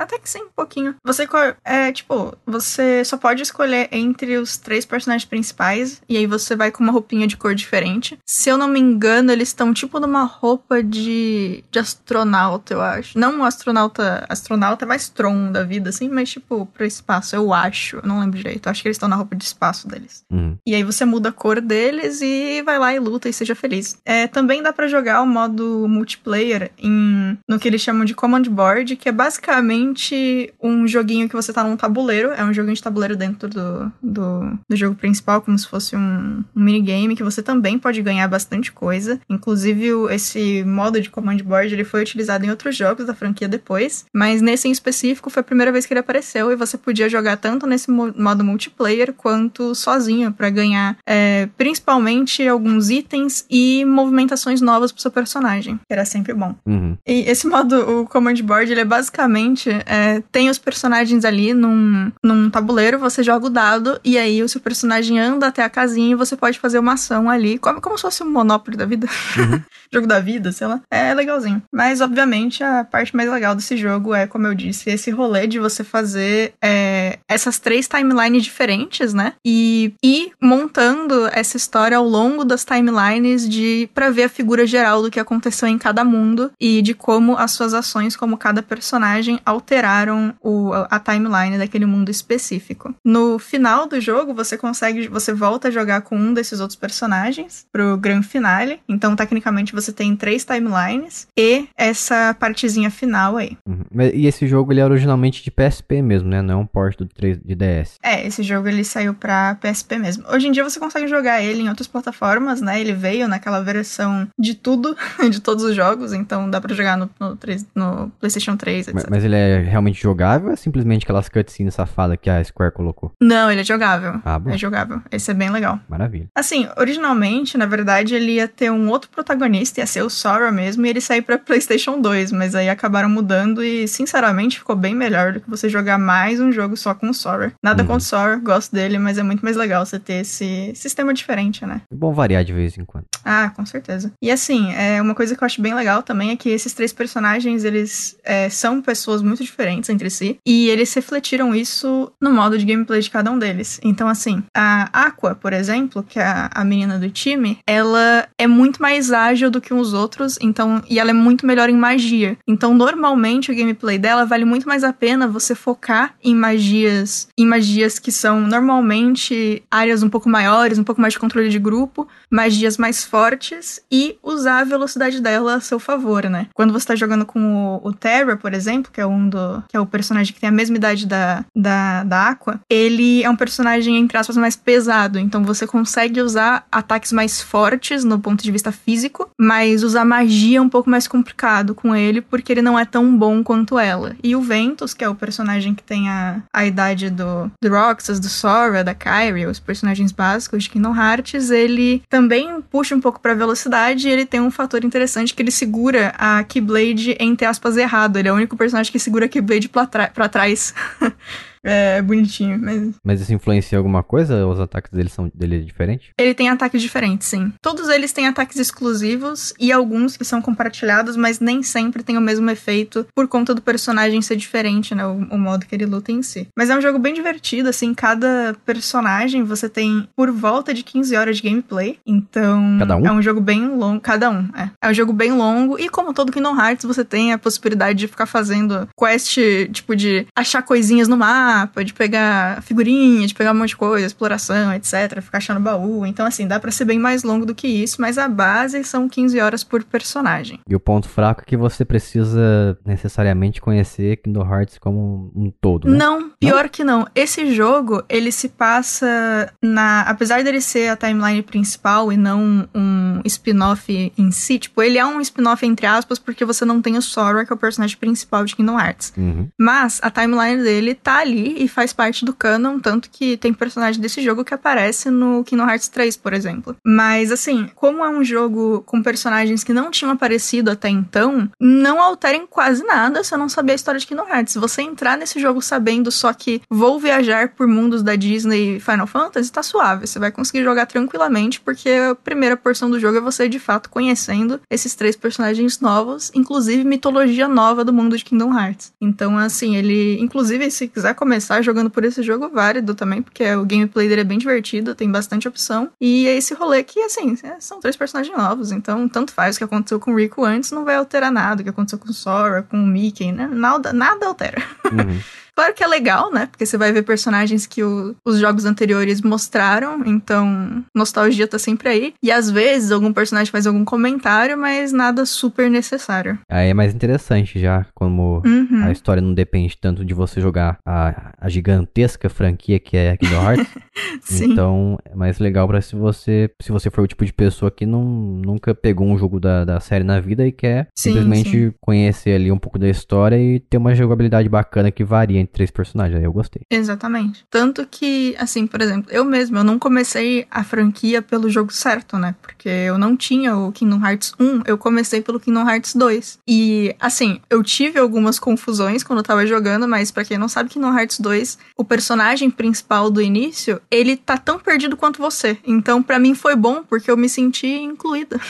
Até que sim, um pouquinho. Você, é, tipo, você só pode escolher entre os três personagens principais, e aí você vai com uma roupinha de cor diferente. Se eu não me engano, eles estão tipo numa roupa de, de astronauta, eu acho. Não um astronauta, astronauta mais Tron da vida, assim, mas tipo, pro espaço, eu acho. Eu não lembro direito. Eu acho que eles estão na roupa de espaço deles. Uhum. E aí você muda a cor deles e vai lá e luta e seja feliz. É, também dá pra jogar o modo multiplayer em no que eles chamam de command board, que é basicamente um joguinho que você tá num tabuleiro, é um joguinho de tabuleiro dentro do, do, do jogo principal, como se fosse um, um minigame, que você também pode ganhar bastante coisa. Inclusive, esse modo de command board ele foi utilizado em outros jogos da franquia depois, mas nesse em específico foi a primeira vez que ele apareceu e você podia jogar tanto nesse mo- modo multiplayer quanto sozinho pra ganhar é, principalmente alguns itens e movimentações novas pro seu personagem, era sempre bom. Uhum. E esse modo, o Command Board, ele é basicamente é, tem os personagens ali num, num tabuleiro, você joga o dado e aí o seu personagem anda até a casinha e você pode fazer uma ação ali, como, como se fosse um Monopoly da vida. <laughs> jogo da vida, sei lá. É legalzinho. Mas, obviamente, a parte mais legal desse jogo é, como eu disse, esse rolê de você fazer é, essas três timelines diferentes, né? E ir montando essa história ao longo das timelines de para ver a figura geral do que aconteceu em cada mundo e de como as suas ações, como cada personagem, alteraram o, a timeline daquele mundo específico. No final do jogo, você consegue, você volta a jogar com um desses outros personagens pro grande finale. Então, tecnicamente, você tem três timelines e essa partezinha final aí. Uhum. E esse jogo ele é originalmente de PSP mesmo, né? Não é um port do 3 de DS. É, esse jogo ele saiu pra PSP mesmo. Hoje em dia você consegue jogar ele em outras plataformas, né? Ele veio naquela versão de tudo, <laughs> de todos os jogos, então dá pra jogar no, no, 3 no PlayStation 3, etc. Mas, mas ele é realmente jogável ou é simplesmente aquelas cutscenes safadas que a Square colocou? Não, ele é jogável. Ah, bom. É jogável. Esse é bem legal. Maravilha. Assim, originalmente, na verdade, ele ia ter um outro protagonista, ia ser o Sora mesmo, e ele sair pra <laughs> PlayStation 2, mas aí acabaram mudando e, sinceramente, ficou bem melhor do que você jogar mais um jogo só com o Sora. Nada Uhum. contra o Sora, gosto dele, mas é muito mais legal você ter esse sistema diferente, né? É bom variar de vez em quando. Ah, com certeza. E assim, é uma coisa que eu acho bem legal também é que esses três personagens, eles é, são pessoas muito diferentes entre si. E eles refletiram isso no modo de gameplay de cada um deles. Então, assim, a Aqua, por exemplo, que é a, a menina do time, ela é muito mais ágil do que os outros, então, e ela é muito melhor em magia. Então, normalmente, o gameplay dela vale muito mais a pena você focar em magias, em magias que são normalmente áreas um pouco maiores, um pouco mais de controle de grupo, magias mais fortes e usar a velocidade dela a seu favor, né? Quando você tá jogando com o, o Terra, por exemplo, que é um do. que é o personagem que tem a mesma idade da, da, da Aqua, ele é um personagem, entre aspas, mais pesado. Então você consegue usar ataques mais fortes no ponto de vista físico, mas usar magia é um pouco mais complicado com ele, porque ele não é tão bom quanto ela. E o Ventus, que é o personagem que tem a, a idade do, do Roxas, do Sora, da Kyrie, os personagens básicos de Kingdom Hearts, ele também puxa um pouco pra velocidade e ele tem um fator interessante que ele segura a Keyblade, entre aspas, errado. Ele é o único personagem que segura a Keyblade pra, pra trás. <laughs> É bonitinho, mas. Mas isso influencia alguma coisa? Os ataques dele são dele diferentes? Ele tem ataques diferentes, sim. Todos eles têm ataques exclusivos e alguns que são compartilhados, mas nem sempre tem o mesmo efeito por conta do personagem ser diferente, né? O, o modo que ele luta em si. Mas é um jogo bem divertido, assim. Cada personagem você tem por volta de 15 horas de gameplay. Então. Cada um? É um jogo bem longo. Cada um, é. É um jogo bem longo e, como todo Kingdom Hearts, você tem a possibilidade de ficar fazendo quest, tipo, de achar coisinhas no mar mapa, de pegar figurinha, de pegar um monte de coisa, exploração, etc, ficar achando baú. Então, assim, dá para ser bem mais longo do que isso, mas a base são 15 horas por personagem. E o ponto fraco é que você precisa necessariamente conhecer Kingdom Hearts como um todo, né? Não, pior não? que não. Esse jogo, ele se passa na... Apesar dele ser a timeline principal e não um spin-off em si, tipo, ele é um spin-off entre aspas porque você não tem o Sora, que é o personagem principal de Kingdom Hearts. Uhum. Mas a timeline dele tá ali e faz parte do canon, tanto que tem personagem desse jogo que aparece no Kingdom Hearts 3, por exemplo. Mas assim, como é um jogo com personagens que não tinham aparecido até então, não alterem quase nada se eu não saber a história de Kingdom Hearts. Se você entrar nesse jogo sabendo só que vou viajar por mundos da Disney e Final Fantasy, tá suave. Você vai conseguir jogar tranquilamente, porque a primeira porção do jogo é você de fato conhecendo esses três personagens novos, inclusive mitologia nova do mundo de Kingdom Hearts. Então, assim, ele, inclusive, se quiser começar jogando por esse jogo, válido também, porque o gameplay dele é bem divertido, tem bastante opção. E é esse rolê que, assim, é, são três personagens novos, então tanto faz o que aconteceu com o Rico antes, não vai alterar nada. O que aconteceu com o Sora, com o Mickey, né? Nada, nada altera. Uhum. <laughs> Claro que é legal, né? Porque você vai ver personagens que o, os jogos anteriores mostraram, então nostalgia tá sempre aí. E às vezes algum personagem faz algum comentário, mas nada super necessário. Aí é mais interessante já, como uhum. a história não depende tanto de você jogar a, a gigantesca franquia que é Kingdom Hearts. <laughs> Sim. Então é mais legal para se você se você for o tipo de pessoa que não, nunca pegou um jogo da, da série na vida e quer sim, simplesmente sim. conhecer ali um pouco da história e ter uma jogabilidade bacana que varia três personagens, aí eu gostei. Exatamente. Tanto que, assim, por exemplo, eu mesmo, eu não comecei a franquia pelo jogo certo, né? Porque eu não tinha o Kingdom Hearts 1, eu comecei pelo Kingdom Hearts 2. E, assim, eu tive algumas confusões quando eu tava jogando, mas para quem não sabe, Kingdom Hearts 2, o personagem principal do início, ele tá tão perdido quanto você. Então, para mim foi bom, porque eu me senti incluída.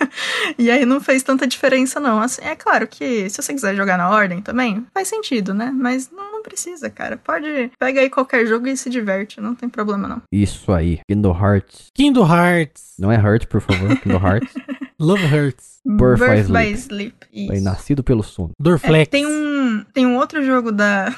<laughs> e aí não fez tanta diferença, não. Assim, é claro que se você quiser jogar na ordem também, faz sentido, né? Mas não, precisa, cara. Pode. Pega aí qualquer jogo e se diverte. Não tem problema, não. Isso aí. Kingdom Hearts. Kingdom Hearts. Não é Heart, por favor. Kingdom Hearts. <laughs> Love Hurts. Birth, Birth by by Sleep. Aí, Isso. nascido pelo sono. Dorflex. É, tem um tem um outro jogo da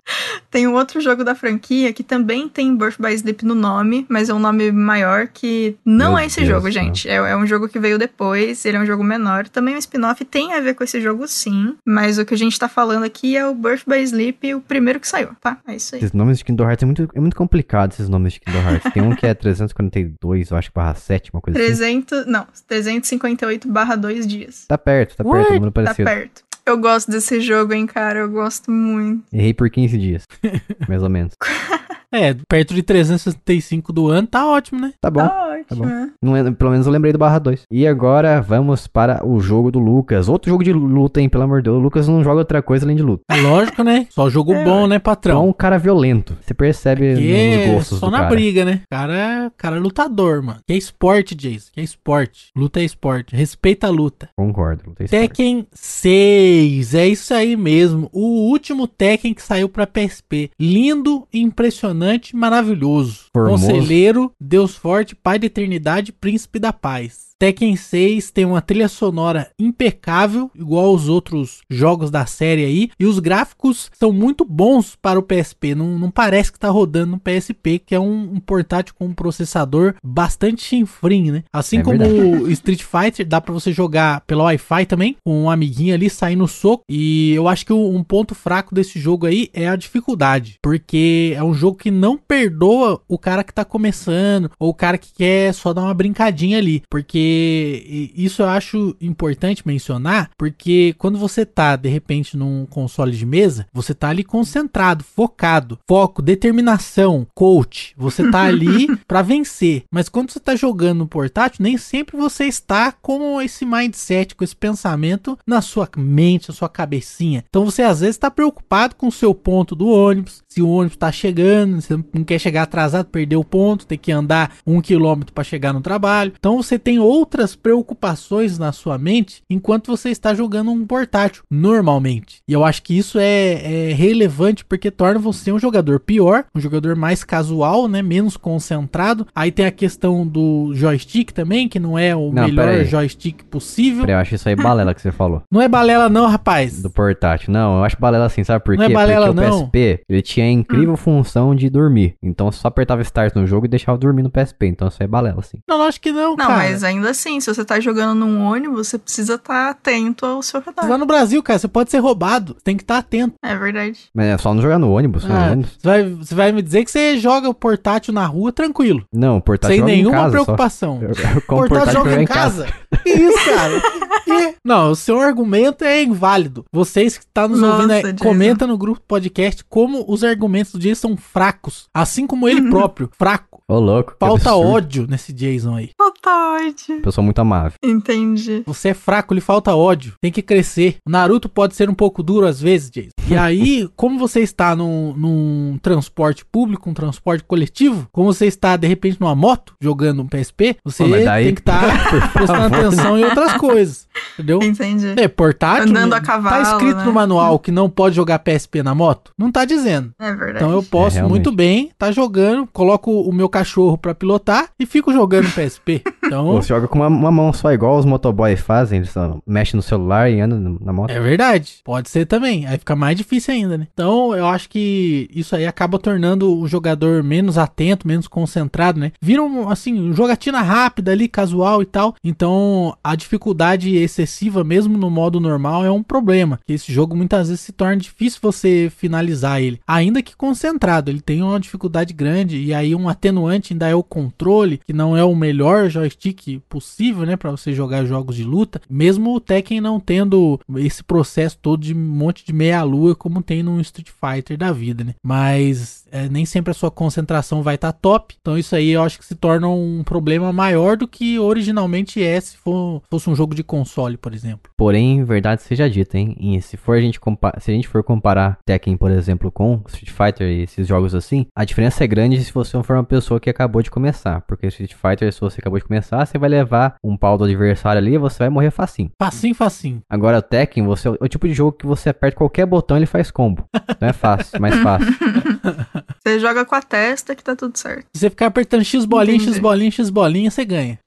<laughs> tem um outro jogo da franquia que também tem Birth by Sleep no nome, mas é um nome maior que não Meu é esse Deus jogo, céu. gente. É, é um jogo que veio depois, ele é um jogo menor. Também o spin-off tem a ver com esse jogo, sim. Mas o que a gente tá falando aqui é o Birth by Sleep, o primeiro que saiu, tá? É isso aí. Esses nomes de Kingdom Hearts é muito, é muito complicado, esses nomes de Kingdom Hearts. Tem um que é <laughs> 342, eu acho, barra 7, uma coisa assim. 300, não, 358 barra 2 dias. Tá perto, tá perto, What? o número Tá parecido. perto. Eu gosto desse jogo, hein, cara. Eu gosto muito. Errei por 15 dias, <laughs> mais ou menos. <laughs> É, perto de 365 do ano, tá ótimo, né? Tá bom. Tá né? Não é- pelo menos eu lembrei do barra 2. E agora vamos para o jogo do Lucas. Outro jogo de luta, hein? Pelo amor de Deus. O Lucas não joga outra coisa além de luta. É lógico, né? Só jogo É, bom, né, É patrão? um cara violento. Você percebe Que nos é gostos só do na cara. briga, né? Cara, cara é lutador, mano. Que é esporte, Jason. Que é esporte. Luta é esporte. Respeita a luta. Concordo. Luta é esporte. Tekken 6, é isso aí mesmo. O último Tekken que saiu pra PSP. Lindo, impressionante, maravilhoso. Formoso. Conselheiro, Deus forte, Pai da eternidade, Príncipe da paz. Tekken 6 tem uma trilha sonora impecável, igual aos outros jogos da série aí, e os gráficos são muito bons para o PSP. Não, não parece que tá rodando no PSP, que é um, um portátil com um processador bastante chinfrim, né? Assim É como o Street Fighter, dá pra você jogar pelo Wi-Fi também, com um amiguinho ali saindo no soco. E eu acho que um ponto fraco desse jogo aí é a dificuldade, porque é um jogo que não perdoa o cara que tá começando ou o cara que quer só dar uma brincadinha ali, porque Porque isso eu acho importante mencionar, porque quando você tá, de repente, num console de mesa, você tá ali concentrado, focado, foco, determinação, coach. Você tá ali <laughs> pra vencer. Mas quando você tá jogando no portátil, nem sempre você está com esse mindset, com esse pensamento na sua mente, na sua cabecinha. Então você às vezes tá preocupado com o seu ponto do ônibus, se o ônibus tá chegando, você não quer chegar atrasado, perder o ponto, ter que andar um quilômetro para chegar no trabalho. Então você tem outras preocupações na sua mente enquanto você está jogando um portátil, normalmente. E eu acho que isso é, é relevante porque torna você um jogador pior, um jogador mais casual, né? Menos concentrado. Aí tem a questão do joystick também, que não é o Não, melhor joystick possível. Peraí, Eu acho isso aí balela que você falou. Não é balela, não, rapaz. Do portátil. Não, eu acho balela assim, sabe por quê? Não é balela, Porque não. o PSP, ele tinha a incrível função de dormir. Então só apertava start no jogo e deixava dormir no PSP. Então isso aí é balela, assim. Não, acho que não, Não, cara. mas ainda assim, se você tá jogando num ônibus, você precisa estar atento ao seu redor. no Brasil, cara, você pode ser roubado. Você tem que estar atento. É verdade. Mas é só não jogar no ônibus, no Ah, ônibus. você, vai, você vai me dizer que você joga o portátil na rua tranquilo. Não, o portátil sem joga em nenhuma casa, preocupação. Eu, eu O compro portátil joga em casa? Que isso, cara? Que- <laughs> Não, o seu argumento é inválido. Vocês que estão nos Nossa, ouvindo, aí, Jason. comenta no grupo podcast como os argumentos do Jason são fracos. Assim como ele <laughs> próprio, fraco. Ô, louco. Falta absurdo. ódio nesse Jason aí. Totalmente. Pessoa muito amável. Entendi. Você é fraco, lhe falta ódio. Tem que crescer. O Naruto pode ser um pouco duro às vezes, Jason. E aí, <laughs> como você está num, num transporte público, um transporte coletivo, como você está, de repente, numa moto, jogando um PSP, você Pô, daí- tem que <laughs> estar prestando favor. atenção em outras coisas. Entendeu? Entendi. É, portátil. Andando né? a cavalo, Tá escrito né? no manual que não pode jogar PSP na moto? Não tá dizendo. É verdade. Então eu posso É, muito bem tá jogando, coloco o meu cachorro pra pilotar e fico jogando PSP. <laughs> Então, Você joga com uma, uma mão só, igual os motoboys fazem. Eles mexem no celular e andam na moto. É verdade. Pode ser também. Aí fica mais difícil ainda, né? Então, eu acho que isso aí acaba tornando o jogador menos atento, menos concentrado, né? Vira um, assim, jogatina rápida ali, casual e tal. Então, a dificuldade excessiva, mesmo no modo normal, é um problema. Esse jogo muitas vezes se torna difícil você finalizar ele. Ainda que concentrado, ele tem uma dificuldade grande. E aí, um atenuante ainda é o controle, que não é o melhor joystick possível, né? Pra você jogar jogos de luta. Mesmo o Tekken não tendo esse processo todo de monte de meia-lua, como tem no Street Fighter da vida, né? Mas é, nem sempre a sua concentração vai estar top. Então, isso aí eu acho que se torna um problema maior do que originalmente é se for, fosse um jogo de console, por exemplo. Porém, verdade seja dita, hein? E se, for a gente se a gente for comparar Tekken, por exemplo, com Street Fighter e esses jogos assim, a diferença é grande se você for uma pessoa que acabou de começar. Porque Street Fighter, se você acabou de começar, você vai levar um pau do adversário ali e você vai morrer facinho. Facinho, facinho. Agora, o Tekken, você é o tipo de jogo que você aperta qualquer botão e ele faz combo. Então é fácil, mais fácil. <laughs> Você joga com a testa que tá tudo certo. Se você ficar apertando X bolinha, X bolinha, X bolinha, você ganha.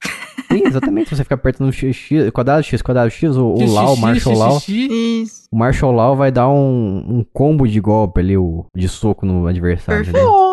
Sim, exatamente. Se você ficar apertando X, X, quadrado X, quadrado X, o, o Lau, o Marshall X, Lau, o Marshall Lau vai dar um, um combo de golpe ali, o, de soco no adversário. Perfeito.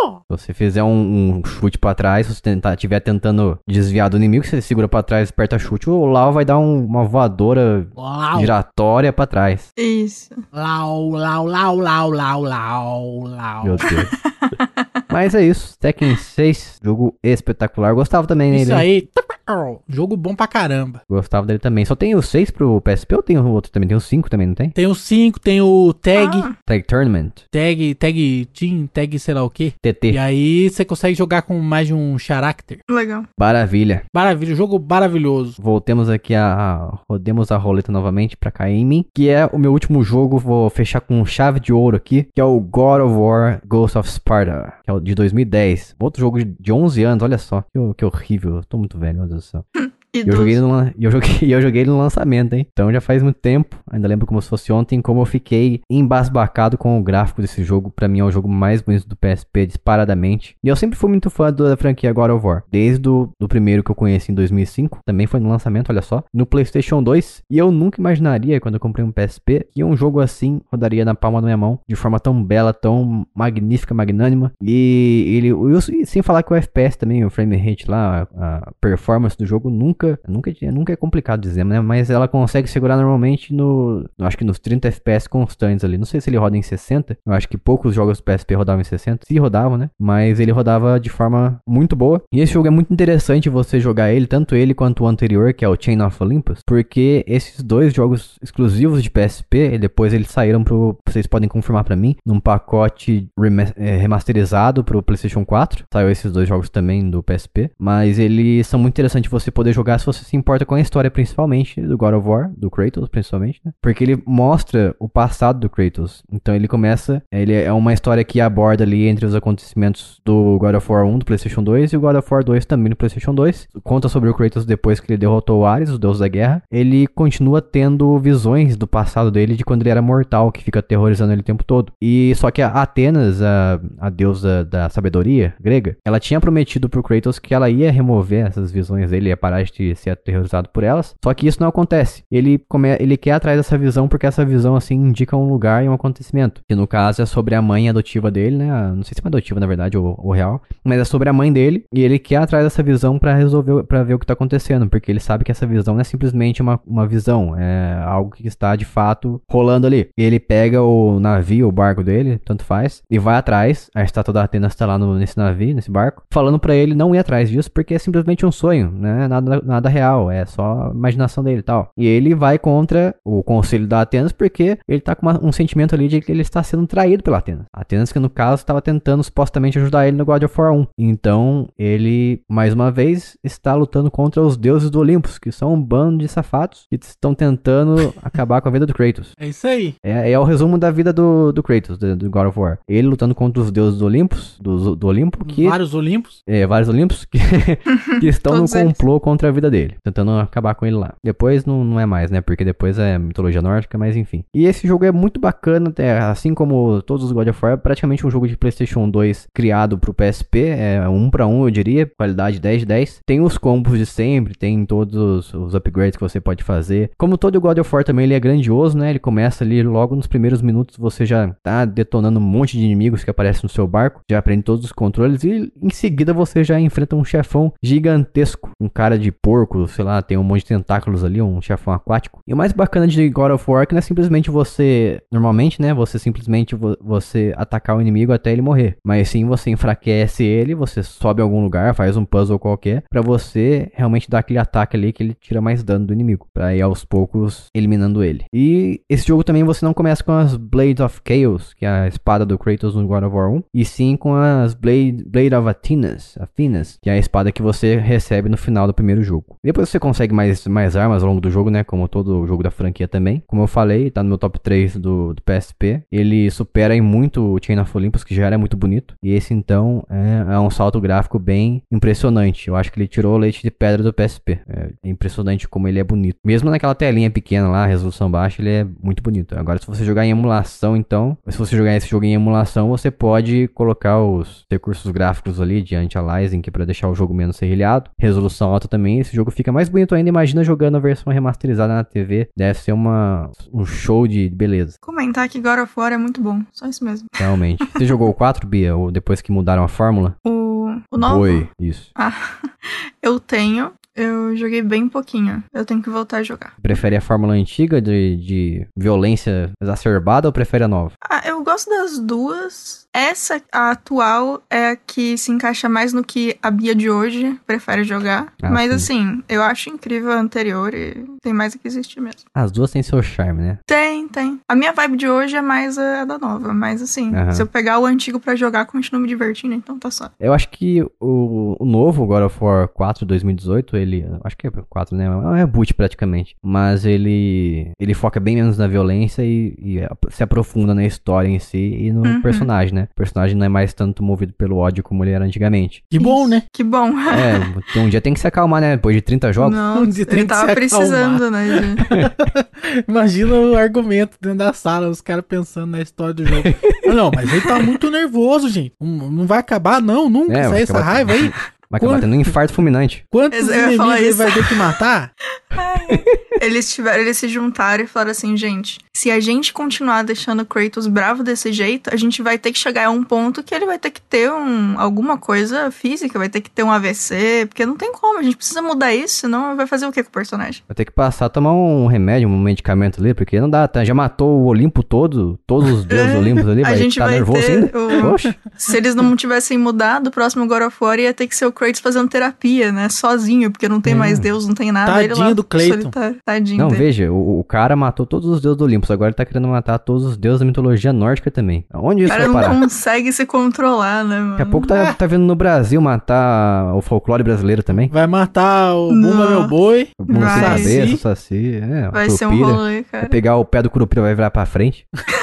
Se você fizer um, um chute pra trás, se você tentar, tiver tentando desviar do inimigo, você segura pra trás, aperta chute, o Lau vai dar um- uma voadora Lau, giratória pra trás. Isso. lau, lau, lau, lau, lau, lau, lau. Meu Deus. <laughs> Mas é isso. Tekken 6, jogo espetacular. Gostava também Isso dele. Aí. Jogo bom pra caramba. Gostava dele também. Só tem o 6 pro PSP ou tem o outro também? Tem o 5 também, não tem? Tem o 5, tem o tag, Ah, Tag Tournament. tag, tag team, tag sei lá o que. E TT. aí você consegue jogar com mais de um character. legal. Maravilha. Maravilha, jogo maravilhoso. Voltemos aqui a, a. Rodemos a roleta novamente pra cair em mim. Que é o meu último jogo. Vou fechar com chave de ouro aqui. Que é o God of War Ghost of Sparta. Que é o de 2010. Outro jogo de, de 11 anos. Olha só. Que, que horrível. Eu tô muito velho, meu Deus do céu. <laughs> E eu joguei, no, eu, joguei, eu joguei ele no lançamento, hein? Então já faz muito tempo. Ainda lembro como se fosse ontem, como eu fiquei embasbacado com o gráfico desse jogo. Pra mim é o jogo mais bonito do PSP, disparadamente. E eu sempre fui muito fã da franquia God of War. Desde o do primeiro que eu conheci em 2005. Também foi no lançamento, olha só. No PlayStation 2. E eu nunca imaginaria, quando eu comprei um PSP, que um jogo assim rodaria na palma da minha mão. De forma tão bela, tão magnífica, magnânima. E ele. sem falar que o FPS também, o frame rate lá, a performance do jogo nunca nunca, nunca, nunca é complicado dizer, né? Mas ela consegue segurar normalmente no, acho que nos 30 FPS constantes ali. Não sei se ele roda em 60. Eu acho que poucos jogos do PSP rodavam em 60, se rodavam, né? Mas ele rodava de forma muito boa. E esse jogo é muito interessante você jogar ele, tanto ele quanto o anterior, que é o Chain of Olympus, porque esses dois jogos exclusivos de PSP, depois eles saíram pro, vocês podem confirmar para mim, num pacote é, remasterizado pro PlayStation 4. Saiu esses dois jogos também do PSP, mas eles são muito interessantes você poder jogar se você se importa com a história principalmente do God of War, do Kratos principalmente, né? Porque ele mostra o passado do Kratos. Então ele começa, ele é uma história que aborda ali entre os acontecimentos do God of War 1 do PlayStation 2 e o God of War 2 também no PlayStation 2. Conta sobre o Kratos depois que ele derrotou o Ares, o deus da guerra. Ele continua tendo visões do passado dele de quando ele era mortal, que fica aterrorizando ele o tempo todo. E só que a Atenas, a, a deusa da sabedoria grega, ela tinha prometido pro Kratos que ela ia remover essas visões dele, ia parar de ser aterrorizado por elas. Só que isso não acontece. Ele, come, ele quer atrás dessa visão porque essa visão assim indica um lugar e um acontecimento. Que no caso é sobre a mãe adotiva dele, né? Não sei se é adotiva na verdade ou, ou real, mas é sobre a mãe dele e ele quer atrás dessa visão para resolver, para ver o que tá acontecendo, porque ele sabe que essa visão não é simplesmente uma, uma visão, é algo que está de fato rolando ali. Ele pega o navio, o barco dele, tanto faz, e vai atrás. A estátua da Atenas está lá no, nesse navio, nesse barco, falando para ele não ir atrás disso porque é simplesmente um sonho, né? Nada, nada real, é só imaginação dele e tal. E ele vai contra o conselho da Atenas porque ele tá com uma, um sentimento ali de que ele está sendo traído pela Atenas. Atenas que no caso estava tentando supostamente ajudar ele no God of War 1. Então ele, mais uma vez, está lutando contra os deuses do Olympus, que são um bando de safados que estão tentando <laughs> acabar com a vida do Kratos. É isso aí. É, é o resumo da vida do, do Kratos, do, do, God of War. Ele lutando contra os deuses do Olympus, do, do Olimpo, que... Vários Olimpos. É, vários Olimpos que, <laughs> que estão no complô eles. contra a vida dele, tentando acabar com ele lá. Depois não, não é mais, né, porque depois é mitologia nórdica, mas enfim. E esse jogo é muito bacana, até, assim como todos os God of War, é praticamente um jogo de Playstation 2 criado pro PSP, é um para um, eu diria, qualidade 10 de 10. Tem os combos de sempre, tem todos os upgrades que você pode fazer. Como todo God of War também, ele é grandioso, né, ele começa ali logo nos primeiros minutos, você já tá detonando um monte de inimigos que aparecem no seu barco, já aprende todos os controles e em seguida você já enfrenta um chefão gigantesco, um cara de porco, sei lá, tem um monte de tentáculos ali, um chefão aquático. E o mais bacana de God of War é que não é simplesmente você, normalmente, né, você simplesmente vo você atacar o inimigo até ele morrer, mas sim você enfraquece ele, você sobe em algum lugar, faz um puzzle qualquer, para você realmente dar aquele ataque ali que ele tira mais dano do inimigo, para ir aos poucos eliminando ele. E esse jogo também você não começa com as Blades of Chaos, que é a espada do Kratos no God of War 1, e sim com as Blade, Blade of Athenas, Athenas, que é a espada que você recebe no final do primeiro jogo. Depois você consegue mais, mais armas ao longo do jogo, né, como todo jogo da franquia também. Como eu falei, tá no meu top 3 do, do PSP. Ele supera em muito o Chain of Olympus, que já era muito bonito, e esse então é, é um salto gráfico bem impressionante. Eu acho que ele tirou o leite de pedra do PSP. É impressionante como ele é bonito. Mesmo naquela telinha pequena lá, resolução baixa, ele é muito bonito. Agora, se você jogar em emulação, então, se você jogar esse jogo em emulação, você pode colocar os recursos gráficos ali de anti-aliasing, é para deixar o jogo menos serrilhado. Resolução alta também, esse jogo fica mais bonito ainda. Imagina jogando a versão remasterizada na TV. Deve ser uma, um show de beleza. Comentar que God of War é muito bom. Só isso mesmo. Realmente. Você jogou o 4, Bia? Ou depois que mudaram a fórmula? O, o novo? Foi, isso. Ah, <laughs> eu tenho. Eu joguei bem pouquinho. Eu tenho que voltar a jogar. Prefere a fórmula antiga de, de violência exacerbada ou prefere a nova? Ah, eu gosto das duas. Essa, a atual, é a que se encaixa mais no que a Bia de hoje prefere jogar. Ah, Mas sim. assim, eu acho incrível a anterior e tem mais a que existir mesmo. As duas têm seu charme, né? Tem, tem. A minha vibe de hoje é mais a da nova. Mas assim, se eu pegar o antigo pra jogar, continuo me divertindo, então tá só. Eu acho que o, o novo God of War 4 2018, ele. Acho que é 4, né? É um reboot praticamente. Mas ele. Ele foca bem menos na violência e, e se aprofunda na história em si e no Uhum. personagem, né? O personagem não é mais tanto movido pelo ódio como ele era antigamente. Que bom, né? Que bom. É, <laughs> um dia tem que se acalmar, né? Depois de 30 jogos. Não, Um dia tem ele que se tava precisando, né? de- <laughs> Imagina o argumento dentro da sala, os caras pensando na história do jogo. Não, mas ele tá muito nervoso, gente. Não, vai acabar, não, nunca. É, Sai vai essa raiva aí. Vai acabar Quando- tendo um infarto fulminante. Quantos inimigos ele vai ter que matar? <laughs> eles tiveram, eles se juntaram e falaram assim, gente, se a gente continuar deixando o Kratos bravo desse jeito, a gente vai ter que chegar a um ponto que ele vai ter que ter um, alguma coisa física, vai ter que ter um AVC, porque não tem como, a gente precisa mudar isso, senão vai fazer o que com o personagem? Vai ter que passar a tomar um remédio, um medicamento ali, porque não dá, tá? Já matou o Olimpo todo, todos os deuses Olimpos ali, a vai gente tá vai nervoso ter ainda? o-. Se eles não tivessem mudado, o próximo God of War ia ter que ser o Kratos fazendo terapia, né? Sozinho, porque não tem É. mais Deus, não tem nada. ele Tadinho lá, do Clayton. solitário. Tadinho Não, dele. veja, o, o cara matou todos os deuses do Olimpo, agora ele tá querendo matar todos os deuses da mitologia nórdica também. Onde O isso cara vai não parar? consegue se controlar, né, mano? Daqui a pouco tá, tá vindo no Brasil matar o folclore brasileiro também. Vai matar o Bumba Não. Meu Boi. Vamos Vai. saber, Saci, é, Vai ser um rolê, Vai cara. pegar o pé do Curupira, vai virar pra frente. <laughs>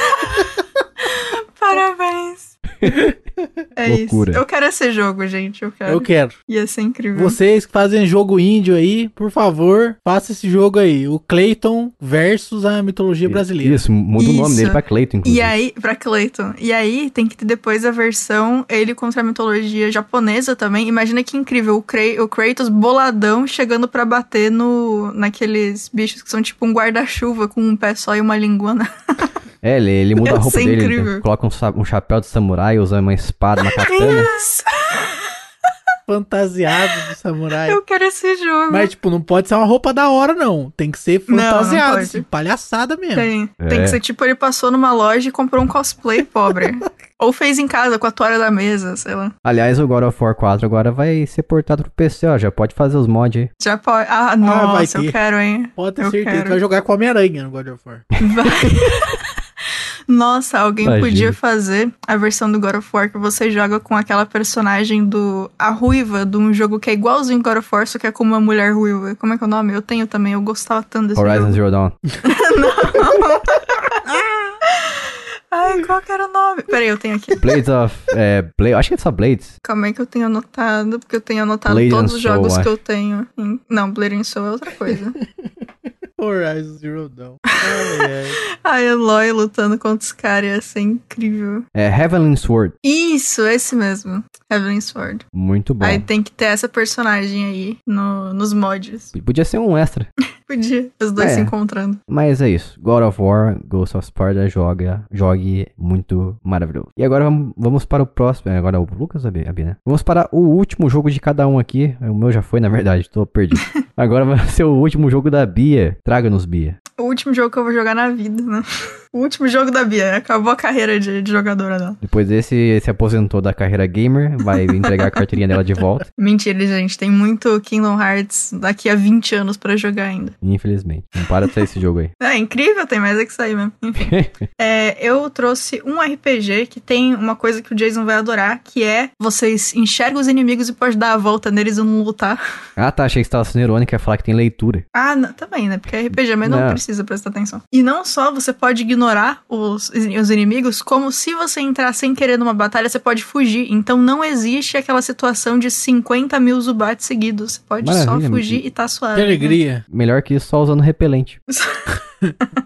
É Loucura. isso. Eu quero esse jogo, gente. Eu quero. Eu quero. Ia ser incrível. Vocês que fazem jogo índio aí, por favor, faça esse jogo aí. O Clayton versus a mitologia brasileira. Isso, muda o nome Isso. dele pra Cleiton, inclusive. E aí, pra Clayton. E aí, tem que ter depois a versão ele contra a mitologia japonesa também. Imagina que incrível. O, Kra o Kratos boladão chegando pra bater no naqueles bichos que são tipo um guarda-chuva com um pé só e uma linguana. É, ele, ele muda a Ia roupa ser dele, incrível. ele coloca um, um chapéu de samurai, usa uma espada, uma katana. Isso! Fantasiado de samurai. Eu quero esse jogo. Mas, tipo, não pode ser uma roupa da hora, não. Tem que ser Não, não fantasiado, pode. assim, palhaçada mesmo. Tem. É. Tem que ser tipo, ele passou numa loja e comprou um cosplay pobre. <laughs> Ou fez em casa com a toalha da mesa, sei lá. Aliás, o God of War 4 agora vai ser portado pro PC, ó. Já pode fazer os mods aí. Já pode. Ah, vai nossa, ter. eu quero, hein? Pode ter Eu certeza. quero. Vai jogar com Homem-Aranha no God of War. Vai. <laughs> Nossa, alguém Imagina. podia fazer a versão do God of War que você joga com aquela personagem do. A ruiva de um jogo que é igualzinho God of War, só que é com uma mulher ruiva. Como é que é o nome? Eu tenho também, eu gostava tanto desse Horizon jogo. Zero Dawn. <laughs> Ai, qual que era o nome? Peraí, eu tenho aqui. Blades of. É, Bla- acho que é só Blades. Calma aí que eu tenho anotado, porque eu tenho anotado Blade todos os Soul, jogos que acho. eu tenho. Não, Blade and Soul é outra coisa. <laughs> Horizon Zero Dawn. Ai, ai. <laughs> a Eloy lutando contra os caras ia ser incrível. É Heavenly Sword. Isso, esse mesmo. Heavenly Sword. Muito bom. Aí tem que ter essa personagem aí no, nos mods. Podia ser um extra. <laughs> Podia, os dois É. se encontrando. Mas é isso. God of War, Ghost of Sparta, joga, jogue muito maravilhoso. E agora vamos, para o próximo. é, Agora é o Lucas ou a Bia, A Bia, né? Vamos para o último jogo de cada um aqui. O meu já foi, na verdade, tô perdido. <laughs> agora vai ser o último jogo da Bia. Traga-nos, Bia. O último jogo que eu vou jogar na vida, né? O último jogo da Bia. Acabou a carreira de, de jogadora dela. Depois desse, se aposentou da carreira gamer, vai entregar a carteirinha dela de volta. <laughs> Mentira, gente. Tem muito Kingdom Hearts daqui a 20 anos pra jogar ainda. Infelizmente. Não para de sair esse jogo aí. É incrível, tem mais é que sair mesmo. <laughs> É, eu trouxe um RPG que tem uma coisa que o Jason vai adorar, que é vocês enxergam os inimigos e pode dar a volta neles e não lutar. <laughs> Ah, tá. Achei que você tava sendo irônica ia falar que tem leitura. Ah, não, também, né? Porque é RPG, mas não, Não. precisa prestar atenção. E não só você pode ignorar os, os inimigos, como se você entrar sem querer numa batalha, você pode fugir. Então não existe aquela situação de 50 mil Zubats seguidos. Você pode só Maravilha. fugir e tá suave. Que alegria. Melhor que isso, só usando repelente. <laughs>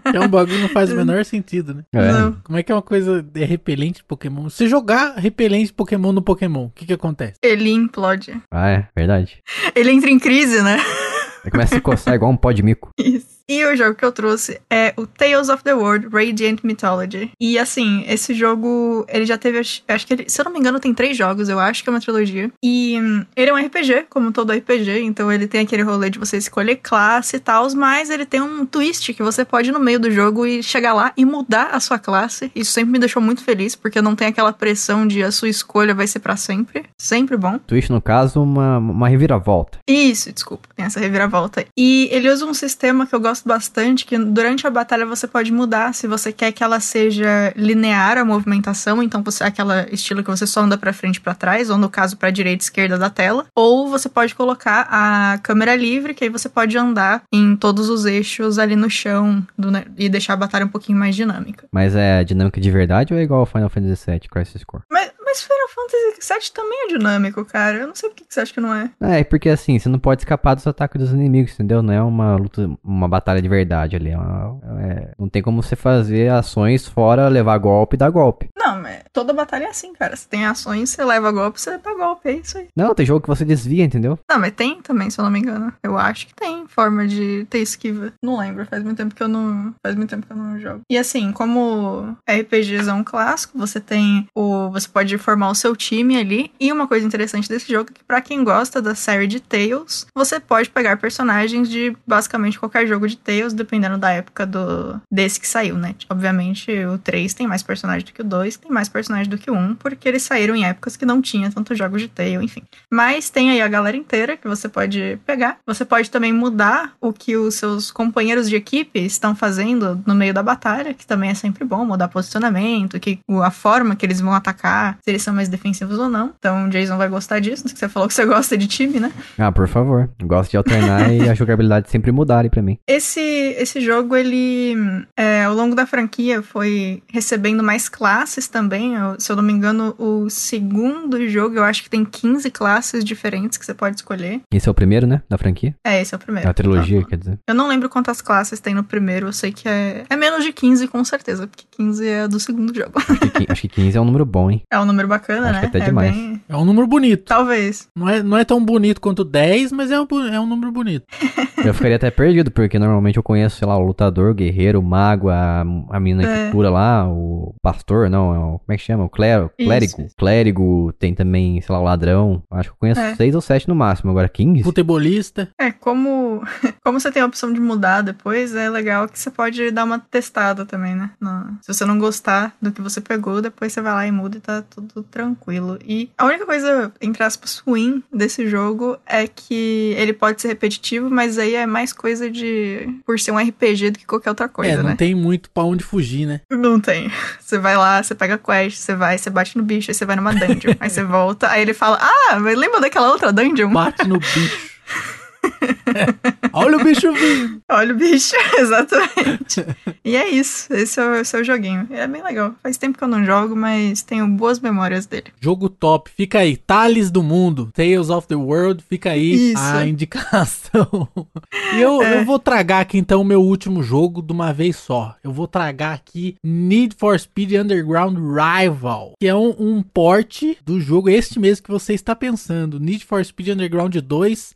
É um bagulho que não faz o menor sentido, né? É. Como é que é uma coisa de repelente de Pokémon? Se jogar repelente de Pokémon no Pokémon, o que que acontece? Ele implode. Ah, é. Verdade. Ele entra em crise, né? Aí começa a se coçar igual um pó de mico. <laughs> Isso. E o jogo que eu trouxe é o Tales of the World Radiant Mythology. E assim, esse jogo, ele já teve, acho que ele, se eu não me engano, tem três jogos, eu acho que é uma trilogia. E hum, ele é um RPG, como todo RPG, então ele tem aquele rolê de você escolher classe e tal, mas ele tem um twist que você pode ir no meio do jogo e chegar lá e mudar a sua classe. Isso sempre me deixou muito feliz, porque não tem aquela pressão de a sua escolha vai ser pra sempre. Sempre bom. Twitch, no caso, uma, uma reviravolta. Isso, desculpa, tem essa reviravolta. E ele usa um sistema que eu gosto bastante, que durante a batalha você pode mudar se você quer que ela seja linear a movimentação, então você aquela estilo que você só anda pra frente e pra trás, ou no caso pra direita e esquerda da tela, ou você pode colocar a câmera livre, que aí você pode andar em todos os eixos ali no chão do e deixar a batalha um pouquinho mais dinâmica. Mas é dinâmica de verdade ou é igual ao Final Fantasy VII Crisis Core? Mas, mas Final Fantasy VII também é dinâmico, cara. Eu não sei por que você acha que não é. É, porque assim, você não pode escapar dos ataques dos inimigos, entendeu? Não é uma luta, uma batalha de verdade ali. É uma- é- não tem como você fazer ações fora levar golpe e dar golpe. Não, toda batalha é assim, cara. Você tem ações, você leva golpe, você dá golpe, é isso aí. Não, tem jogo que você desvia, entendeu? Não, mas tem também, se eu não me engano. Eu acho que tem forma de ter esquiva. Não lembro, faz muito tempo que eu não. Faz muito tempo que eu não jogo. E assim, como RPGs é um clássico, você tem o. Você pode formar o seu time ali. E uma coisa interessante desse jogo é que, pra quem gosta da série de Tales, você pode pegar personagens de basicamente qualquer jogo de Tales, dependendo da época do desse que saiu, né? Obviamente, o 3 tem mais personagens do que o 2, tem mais personagens do que 1, porque eles saíram em épocas que não tinha tantos jogos de Tale, enfim. Mas tem aí a galera inteira que você pode pegar. Você pode também mudar o que os seus companheiros de equipe estão fazendo no meio da batalha, que também é sempre bom, mudar posicionamento, que a forma que eles vão atacar, se eles são mais defensivos ou não. Então o Jason vai gostar disso, você falou que você <laughs> gosta de time, né? Ah, por favor. Gosto de alternar e <laughs> a jogabilidade sempre mudarem pra mim. Esse, esse jogo, ele, é, ao longo da franquia, foi recebendo mais classes também. Se eu não me engano, o segundo jogo, eu acho que tem 15 classes diferentes que você pode escolher. Esse é o primeiro, né? Da franquia? É, esse é o primeiro. É a trilogia, Tá. quer dizer. Eu não lembro quantas classes tem no primeiro, eu sei que é, é menos de 15 com certeza, porque 15 é do segundo jogo. Acho que, acho que 15 é um número bom, hein? É um número bacana, Acho né? que até é demais. bem... É um número bonito. Talvez. Não é, não é tão bonito quanto 10, mas é um, é um número bonito. <laughs> Eu ficaria até perdido, porque normalmente eu conheço, sei lá, o lutador, o guerreiro, o mago, a, a menina É. que cura lá, o pastor, não, é o, como é que chama? O clero, Isso, clérigo. isso. Clérigo, tem também, sei lá, o ladrão. Acho que eu conheço É. seis ou sete no máximo, agora 15? Futebolista. É, como, <laughs> como você tem a opção de mudar depois, é legal que você pode dar uma testada também, né? No- se você não gostar do que você pegou, depois você vai lá e muda e tá tudo tranquilo. E a única coisa, entre aspas, ruim desse jogo é que ele pode ser repetitivo, mas aí é mais coisa de. por ser um RPG do que qualquer outra coisa, é, não né? tem muito pra onde fugir, né? Não tem. <laughs> Você vai lá, você pega a quest, você vai, você bate no bicho, aí você vai numa dungeon. aí você <laughs> volta, aí ele fala: Ah, lembra daquela outra dungeon? Bate no bicho. <laughs> <laughs> Olha o bicho vindo. Olha o bicho, <laughs> exatamente. e é isso, esse é o, esse é o joguinho. É bem legal. Faz tempo que eu não jogo, mas tenho boas memórias dele. Jogo top. Fica aí. Tales do Mundo. Tales of the World. Fica aí Isso. a <laughs> indicação. e eu, É. eu vou tragar aqui então o meu último jogo de uma vez só. Eu vou tragar aqui Need for Speed Underground Rival. Que é um, um porte do jogo este mesmo que você está pensando. Need for Speed Underground 2.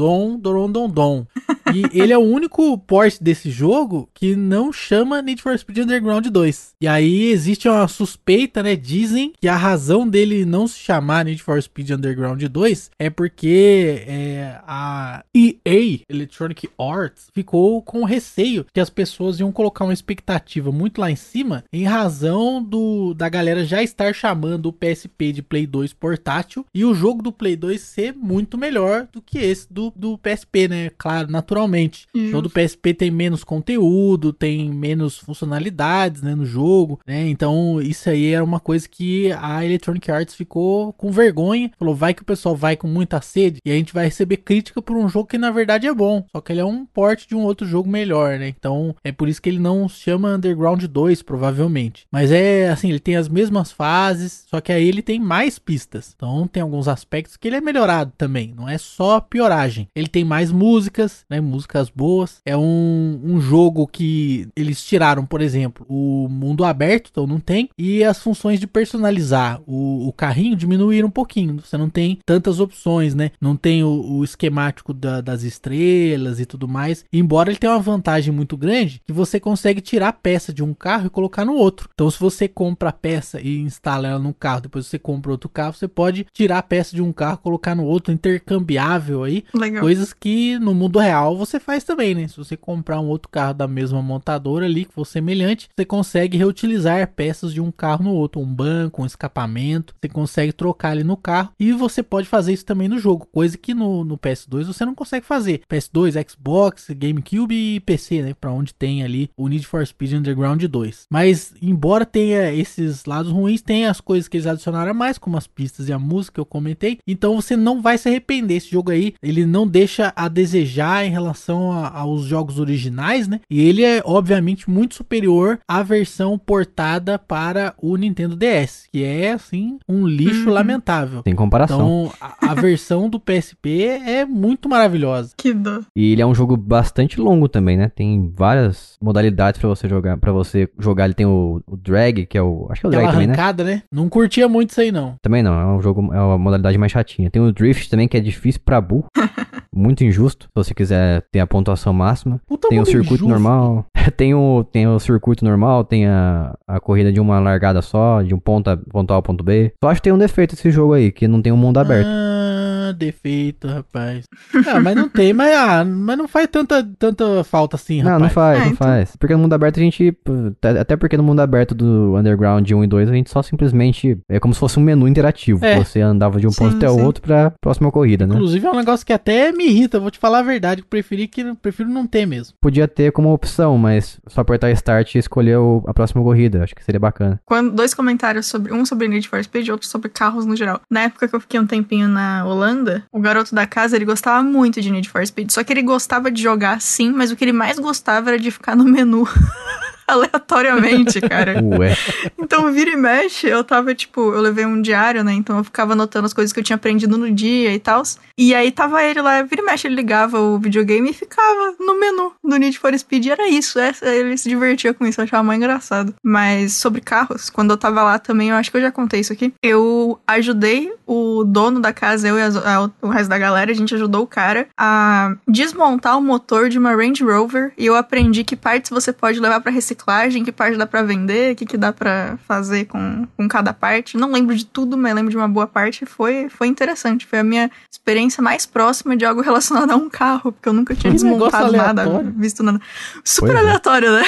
Dorondondon. Dorondondon. E ele é o único port desse jogo que não chama Need for Speed Underground 2. E aí existe uma suspeita, né? Dizem que a razão dele não se chamar Need for Speed Underground 2 é porque é, a EA, Electronic Arts, ficou com receio que as pessoas iam colocar uma expectativa muito lá em cima em razão do da galera já estar chamando o PSP de Play 2 portátil e o jogo do Play 2 ser muito melhor do que esse do, do PSP, né? Claro, naturalmente. O jogo do PSP tem menos conteúdo, tem menos funcionalidades né, no jogo, né? Então isso aí era uma coisa que a Electronic Arts ficou com vergonha. Falou, vai que o pessoal vai com muita sede e a gente vai receber crítica por um jogo que na verdade é bom. Só que ele é um port de um outro jogo melhor, né? Então é por isso que ele não se chama Underground 2, provavelmente. Mas é assim, ele tem as mesmas fases, só que aí ele tem mais pistas. Então tem alguns aspectos que ele é melhorado também. Não é só pioragem. Ele tem mais músicas, né? Músicas boas. É um, um jogo que eles tiraram, por exemplo, o mundo aberto, então não tem. E as funções de personalizar o, o carrinho diminuíram um pouquinho. Você não tem tantas opções, né? Não tem o, o esquemático da- das estrelas e tudo mais. Embora ele tenha uma vantagem muito grande, que você consegue tirar a peça de um carro e colocar no outro. Então, se você compra a peça e instala ela no carro, depois você compra outro carro, você pode tirar a peça de um carro, colocar no outro, intercambiável aí. Legal. Coisas que no mundo real você faz também, né? Se você comprar um outro carro da mesma montadora ali, que for semelhante, você consegue reutilizar peças de um carro no outro, um banco, um escapamento, você consegue trocar ali no carro e você pode fazer isso também no jogo, coisa que no, no PS2 você não consegue fazer. PS2, Xbox, GameCube e PC, né? Pra onde tem ali o Need for Speed Underground 2. Mas, embora tenha esses lados ruins, tem as coisas que eles adicionaram a mais, como as pistas e a música que eu comentei. Então você não vai se arrepender. Esse jogo aí, ele não deixa a desejar em relação a- aos jogos originais, né? E ele é, obviamente, muito superior à versão portada para o Nintendo DS, que é, assim, um lixo Uhum. lamentável. Tem comparação. Então, a, a versão do PSP é muito maravilhosa. Que dó. E ele é um jogo bastante longo também, né? Tem várias modalidades pra você jogar. Para você jogar, ele tem o, o drag, que é o, acho que é o drag Aquela também, né? arrancada, né? Não curtia muito isso aí, não. Também não, é um jogo, é uma modalidade mais chatinha. Tem o drift também, que é difícil pra burro. <laughs> Muito injusto, se você quiser ter a pontuação máxima. Puta Tem o mundo circuito injusto. normal. <laughs> tem, o, tem o circuito normal, tem a, a corrida de uma largada só, de um ponto, a, ponto A ao ponto B. Só acho que tem um defeito esse jogo aí, que não tem um mundo aberto. Ah, defeito, rapaz. Ah, mas não tem, mas, ah, mas não faz tanta, tanta falta assim, não, rapaz. não faz, Ah, não então. faz. Porque no mundo aberto a gente. até- porque no mundo aberto do Underground 1 e 2 a gente só simplesmente. É como se fosse um menu interativo. É. Você andava de um ponto Sim, até o outro pra próxima corrida, né? Inclusive é um negócio que até me irrita, vou te falar a verdade, eu preferi que prefiro não ter mesmo. Podia ter como opção, mas só apertar Start e escolher o- a próxima corrida. Acho que seria bacana. Quando, dois comentários sobre um sobre Need for Speed e outro sobre carros no geral. Na época que eu fiquei um tempinho na Holanda, o garoto da casa ele gostava muito de Need for Speed. Só que ele gostava de jogar sim, mas o que ele mais gostava era de ficar no menu. <laughs> Aleatoriamente, cara. <laughs> Ué. Então, vira e mexe, eu tava, tipo, eu levei um diário, né? Então eu ficava anotando as coisas que eu tinha aprendido no dia e tal. E aí tava ele lá, vira e mexe, ele ligava o videogame e ficava no menu do Need for Speed. Era isso, é, ele se divertia com isso, eu achava mais engraçado. Mas sobre carros, quando eu tava lá também, eu acho que eu já contei isso aqui. Eu ajudei o dono da casa, eu e a- o resto da galera, a gente ajudou o cara a desmontar o motor de uma Range Rover. E eu aprendi que partes você pode levar pra reciclagem, que parte dá pra vender, o que, que dá pra fazer com, com cada parte. Não lembro de tudo, mas lembro de uma boa parte. Foi, foi interessante. Foi a minha experiência mais próxima de algo <laughs> relacionado a um carro, porque eu nunca tinha desmontado nada, visto nada. Super Pois é. aleatório, né?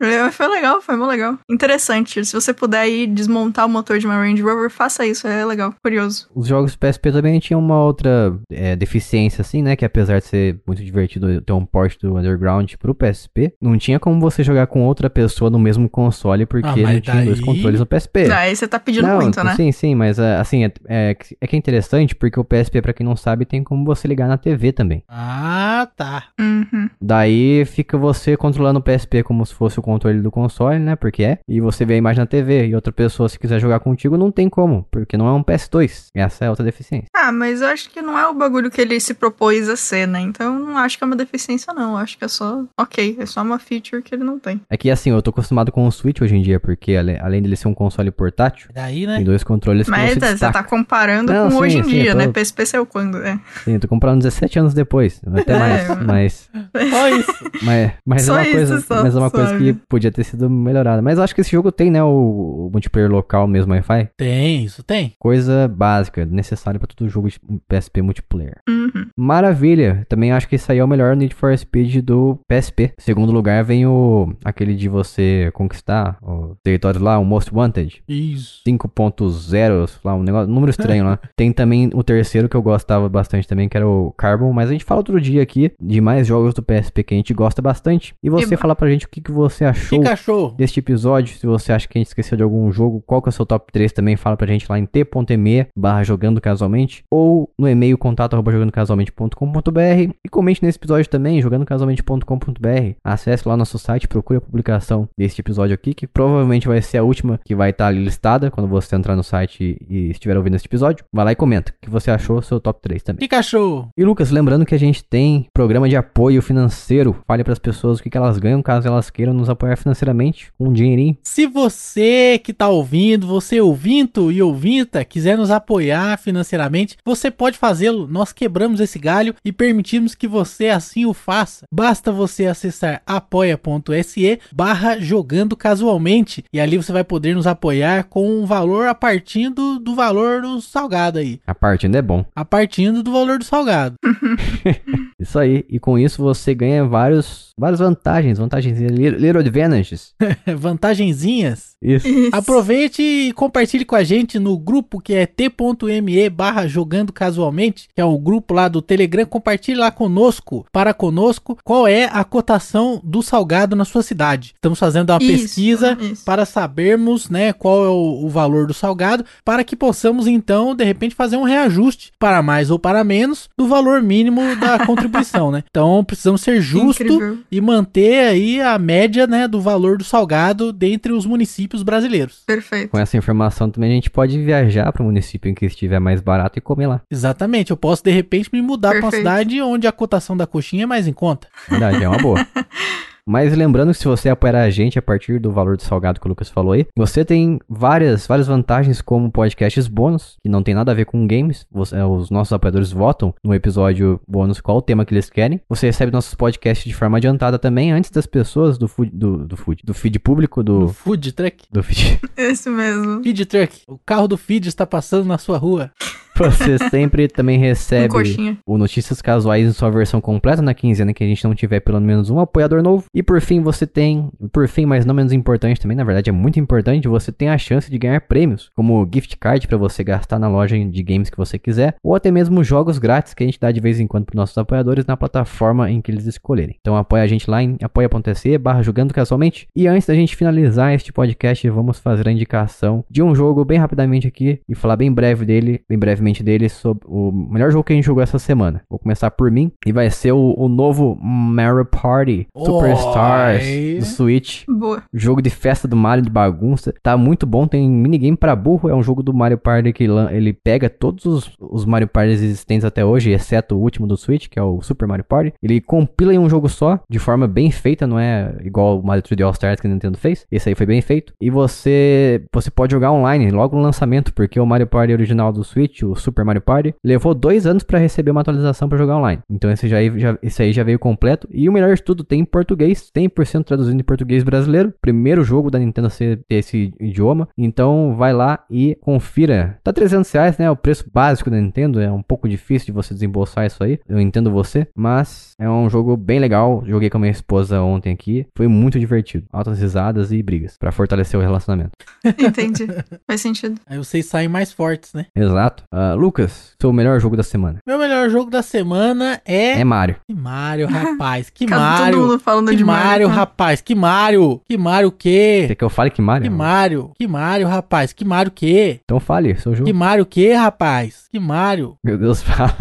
É, Foi legal, foi muito legal. Interessante. Se você puder ir desmontar o motor de uma Range Rover, faça isso, é legal, curioso. Os jogos PSP também tinham uma outra é, deficiência, assim, né? Que apesar de ser muito divertido ter um port do Underground pro PSP, não tinha como você jogar com outra pessoa no mesmo console, porque Ah, não tinha dois daí- controles no PSP. Aí você tá pedindo não, muito, né? Sim, sim, mas é, assim, é, é, que- é que é interessante porque o PSP, pra quem não sabe, tem como você ligar na TV também. Ah, tá. Uhum. Daí fica você controlando o PSP como se fosse o controle do console, né? Porque é. E você vê a imagem na TV. E outra pessoa, se quiser jogar contigo, não tem como. Porque não é um PS2. Essa é outra deficiência. Ah, mas eu acho que não é o bagulho que ele se propôs a ser, né? Então eu não acho que é uma deficiência, não. Eu acho que é só. Ok, é só uma feature que ele não tem. É que assim, eu tô acostumado com o Switch hoje em dia, porque ale- além dele ser um console portátil, Daí, né? tem dois controles que Mas você tá, tá comparando Não, com sim, hoje em sim, dia, tô- né? PSP saiu quando? É. Sim, eu tô comprando 17 anos depois. Até É, mais. mano. Mas, Só <laughs> isso. mas, mas é Só uma isso, coisa, só, mas é uma coisa que podia ter sido melhorada. Mas acho que esse jogo tem, né? O, o multiplayer local mesmo, Wi-Fi. Tem, isso tem. Coisa básica, necessária pra todo jogo de PSP multiplayer. Uhum. Maravilha. Também acho que esse aí é o melhor Need for Speed do PSP. Segundo lugar vem o aquele de você conquistar o território lá, o Most Wanted. Isso. 5.0, lá, um negócio, um número estranho lá. <laughs> Tem também o terceiro que eu gostava bastante também, que era o Carbon, mas a gente fala outro dia aqui de mais jogos do PSP que a gente gosta bastante. E você E- falar pra gente o que, que você achou Que cachorro. deste episódio, se você acha que a gente esqueceu de algum jogo, qual que é o seu top 3 também, fala pra gente lá em t.me barra jogando casualmente, ou no e-mail contato arroba jogandocasualmente.com.br e comente nesse episódio também, jogandocasualmente.com.br. Acesse lá nosso site, procure a publicação deste episódio aqui, que provavelmente vai ser a última que vai estar ali listada quando você entrar no site e estiver ouvindo este episódio. Vai lá e comenta o que você achou, seu top 3 também. Que cachorro. E Lucas, lembrando que a gente tem programa de apoio financeiro. Fale para as pessoas o que que elas ganham caso elas queiram nos apoiar financeiramente com um dinheirinho. Se você que tá ouvindo, você ouvinto e ouvinta, quiser nos apoiar financeiramente, você pode fazê-lo. Nós quebramos esse galho e permitimos que você assim o faça. Basta você acessar apoia.se barra jogando casualmente e ali você vai poder nos apoiar com um valor a partir do, do valor do salgado aí. A parte ainda é bom. A partir do valor do salgado. <laughs> Isso aí. E com isso você ganha vários, várias vantagens. Vantagens. Little advantages. <laughs> Vantagenzinhas. Isso. Isso. Aproveite e compartilhe com a gente no grupo que é t.me barra jogando casualmente, que é o grupo lá do Telegram. Compartilhe lá conosco, para conosco, qual é a cotação do salgado na sua cidade. Estamos fazendo uma Isso, pesquisa isso. para sabermos né, qual é o, o valor do salgado, para que possamos então, de repente, fazer um reajuste para mais ou para menos do valor mínimo da <laughs> contribuição, né? Então precisamos ser justo Incrível. e manter aí a média, né, do valor do salgado dentre os municípios brasileiros. Perfeito. Com essa informação também a gente pode viajar para o município em que estiver mais barato e comer lá. Exatamente, eu posso de repente me mudar para uma cidade onde a cotação da coxinha é mais em conta. Verdade, é uma boa. <laughs> Mas lembrando que se você apoiar a gente a partir do valor do salgado que o Lucas falou aí, você tem várias, várias vantagens como podcasts bônus, que não tem nada a ver com games. Você- é, os nossos apoiadores votam no episódio bônus qual o tema que eles querem. Você recebe nossos podcasts de forma adiantada também, antes das pessoas do food, do, do, food, do feed público, No do, food truck. do feed. Esse mesmo. Feed truck. O carro do feed está passando na sua rua. Você <laughs> sempre também Um recebe coxinha. o Notícias Casuais em sua versão completa na quinzena que a gente não tiver pelo menos um apoiador novo. E por fim, você tem, por fim, mas não menos importante também, na verdade é muito importante, você tem a chance de ganhar prêmios, como gift card para você gastar na loja de games que você quiser, ou até mesmo jogos grátis que a gente dá de vez em quando para nossos apoiadores na plataforma em que eles escolherem. Então apoia a gente lá em apoia.se barra jogando casualmente. E antes da gente finalizar este podcast, vamos fazer a indicação de um jogo bem rapidamente aqui e falar bem breve dele, bem brevemente dele, sobre o melhor jogo que a gente jogou essa semana. Vou começar por mim e vai ser o, o novo Mario Party Superstars Oi. do Switch. Boa. Jogo de festa do Mario de bagunça. Tá muito bom, tem minigame pra burro. É um jogo do Mario Party que ele pega todos os, os Mario Party existentes até hoje, exceto o último do Switch, que é o Super Mario Party. Ele compila em um jogo só, de forma bem feita, não é igual o Mario 3D All Stars que a Nintendo fez. Esse aí foi bem feito. E você, você pode jogar online logo no lançamento, porque o Mario Party original do Switch, o Super Mario Party, levou dois anos pra receber uma atualização pra jogar online. Então esse, já, já, esse aí já veio completo. E o melhor de tudo, tem em português, 100% traduzido em português brasileiro. Primeiro jogo da Nintendo a ser ter esse idioma. Então vai lá e confira. Tá 300 reais, né? O preço básico da Nintendo. É um pouco difícil de você desembolsar isso aí. Eu entendo você. Mas é um jogo bem legal. Joguei com a minha esposa ontem aqui. Foi muito divertido. Altas risadas e brigas. Pra fortalecer o relacionamento. <laughs> Entendi. Faz sentido. Aí vocês saem mais fortes, né? Exato. Ah, Lucas, seu melhor jogo da semana. Meu melhor jogo da semana é. É Mario. Que Mario, <laughs> rapaz. Que Mario. todo mundo falando Que de Mario, Mario. rapaz. Que Mario. Que Mario o quê? Quer que eu fale que Mario? Que Mario. Que Mario, rapaz. Que Mario o quê? Então fale, seu jogo. Que Mario o quê, rapaz? Que Mario? Meu Deus, fala.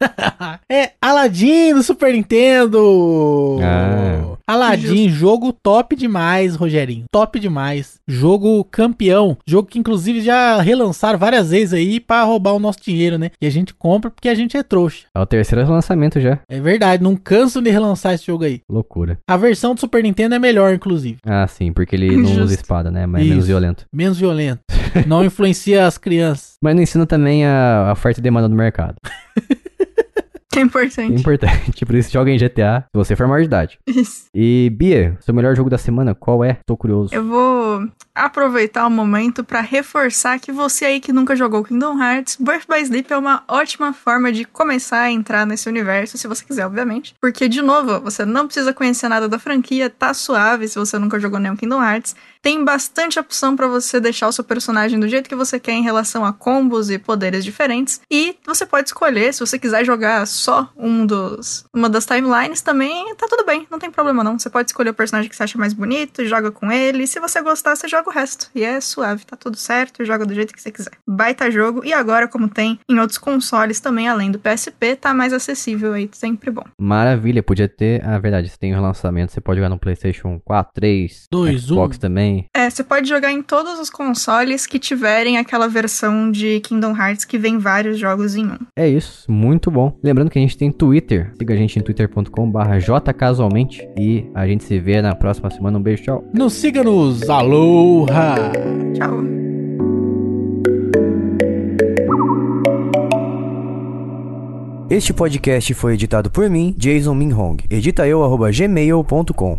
<laughs> é Aladdin do Super Nintendo. Ah. Aladdin, jogo top demais, Rogerinho. Top demais. Jogo campeão. Jogo que inclusive já relançaram várias vezes aí pra roubar o nosso dinheiro, né? E a gente compra porque a gente é trouxa. É o terceiro lançamento já. É verdade, não canso de relançar esse jogo aí. Loucura. A versão do Super Nintendo é melhor, inclusive. Ah, sim, porque ele não usa Justo. espada, né? Mas é menos Isso. violento. Menos violento. <laughs> Não influencia as crianças. Mas não ensina também a, a oferta e demanda do mercado. <laughs> Que é É importante. importante. <laughs> Por isso, joga em GTA se você for maior de idade. Isso. E, Bia, seu melhor jogo da semana, qual é? Tô curioso. Eu vou aproveitar o momento pra reforçar que você aí que nunca jogou Kingdom Hearts, Birth by Sleep é uma ótima forma de começar a entrar nesse universo, se você quiser, obviamente. Porque, de novo, você não precisa conhecer nada da franquia, tá suave se você nunca jogou nenhum Kingdom Hearts. Tem bastante opção pra você deixar o seu personagem do jeito que você quer em relação a combos e poderes diferentes. E você pode escolher, se você quiser jogar só um dos, uma das timelines também, tá tudo bem, não tem problema não. Você pode escolher o personagem que você acha mais bonito, joga com ele. E se você gostar, você joga o resto. E é suave, tá tudo certo, joga do jeito que você quiser. Baita jogo. E agora, como tem em outros consoles também, além do PSP, tá mais acessível aí, sempre bom. Maravilha, podia ter. Ah, verdade, você tem o relançamento, você pode jogar no PlayStation 4, 3, Dois, Xbox um. também. É, você pode jogar em todos os consoles que tiverem aquela versão de Kingdom Hearts que vem vários jogos em um. É isso, muito bom. Lembrando que a gente tem Twitter. Siga a gente em twitter.com/barra jcasualmente. E a gente se vê na próxima semana. Um beijo, tchau. Nos siga nos Aloha! Tchau. Este podcast foi editado por mim, Jason Minhong. Edita eu, arroba gmail.com.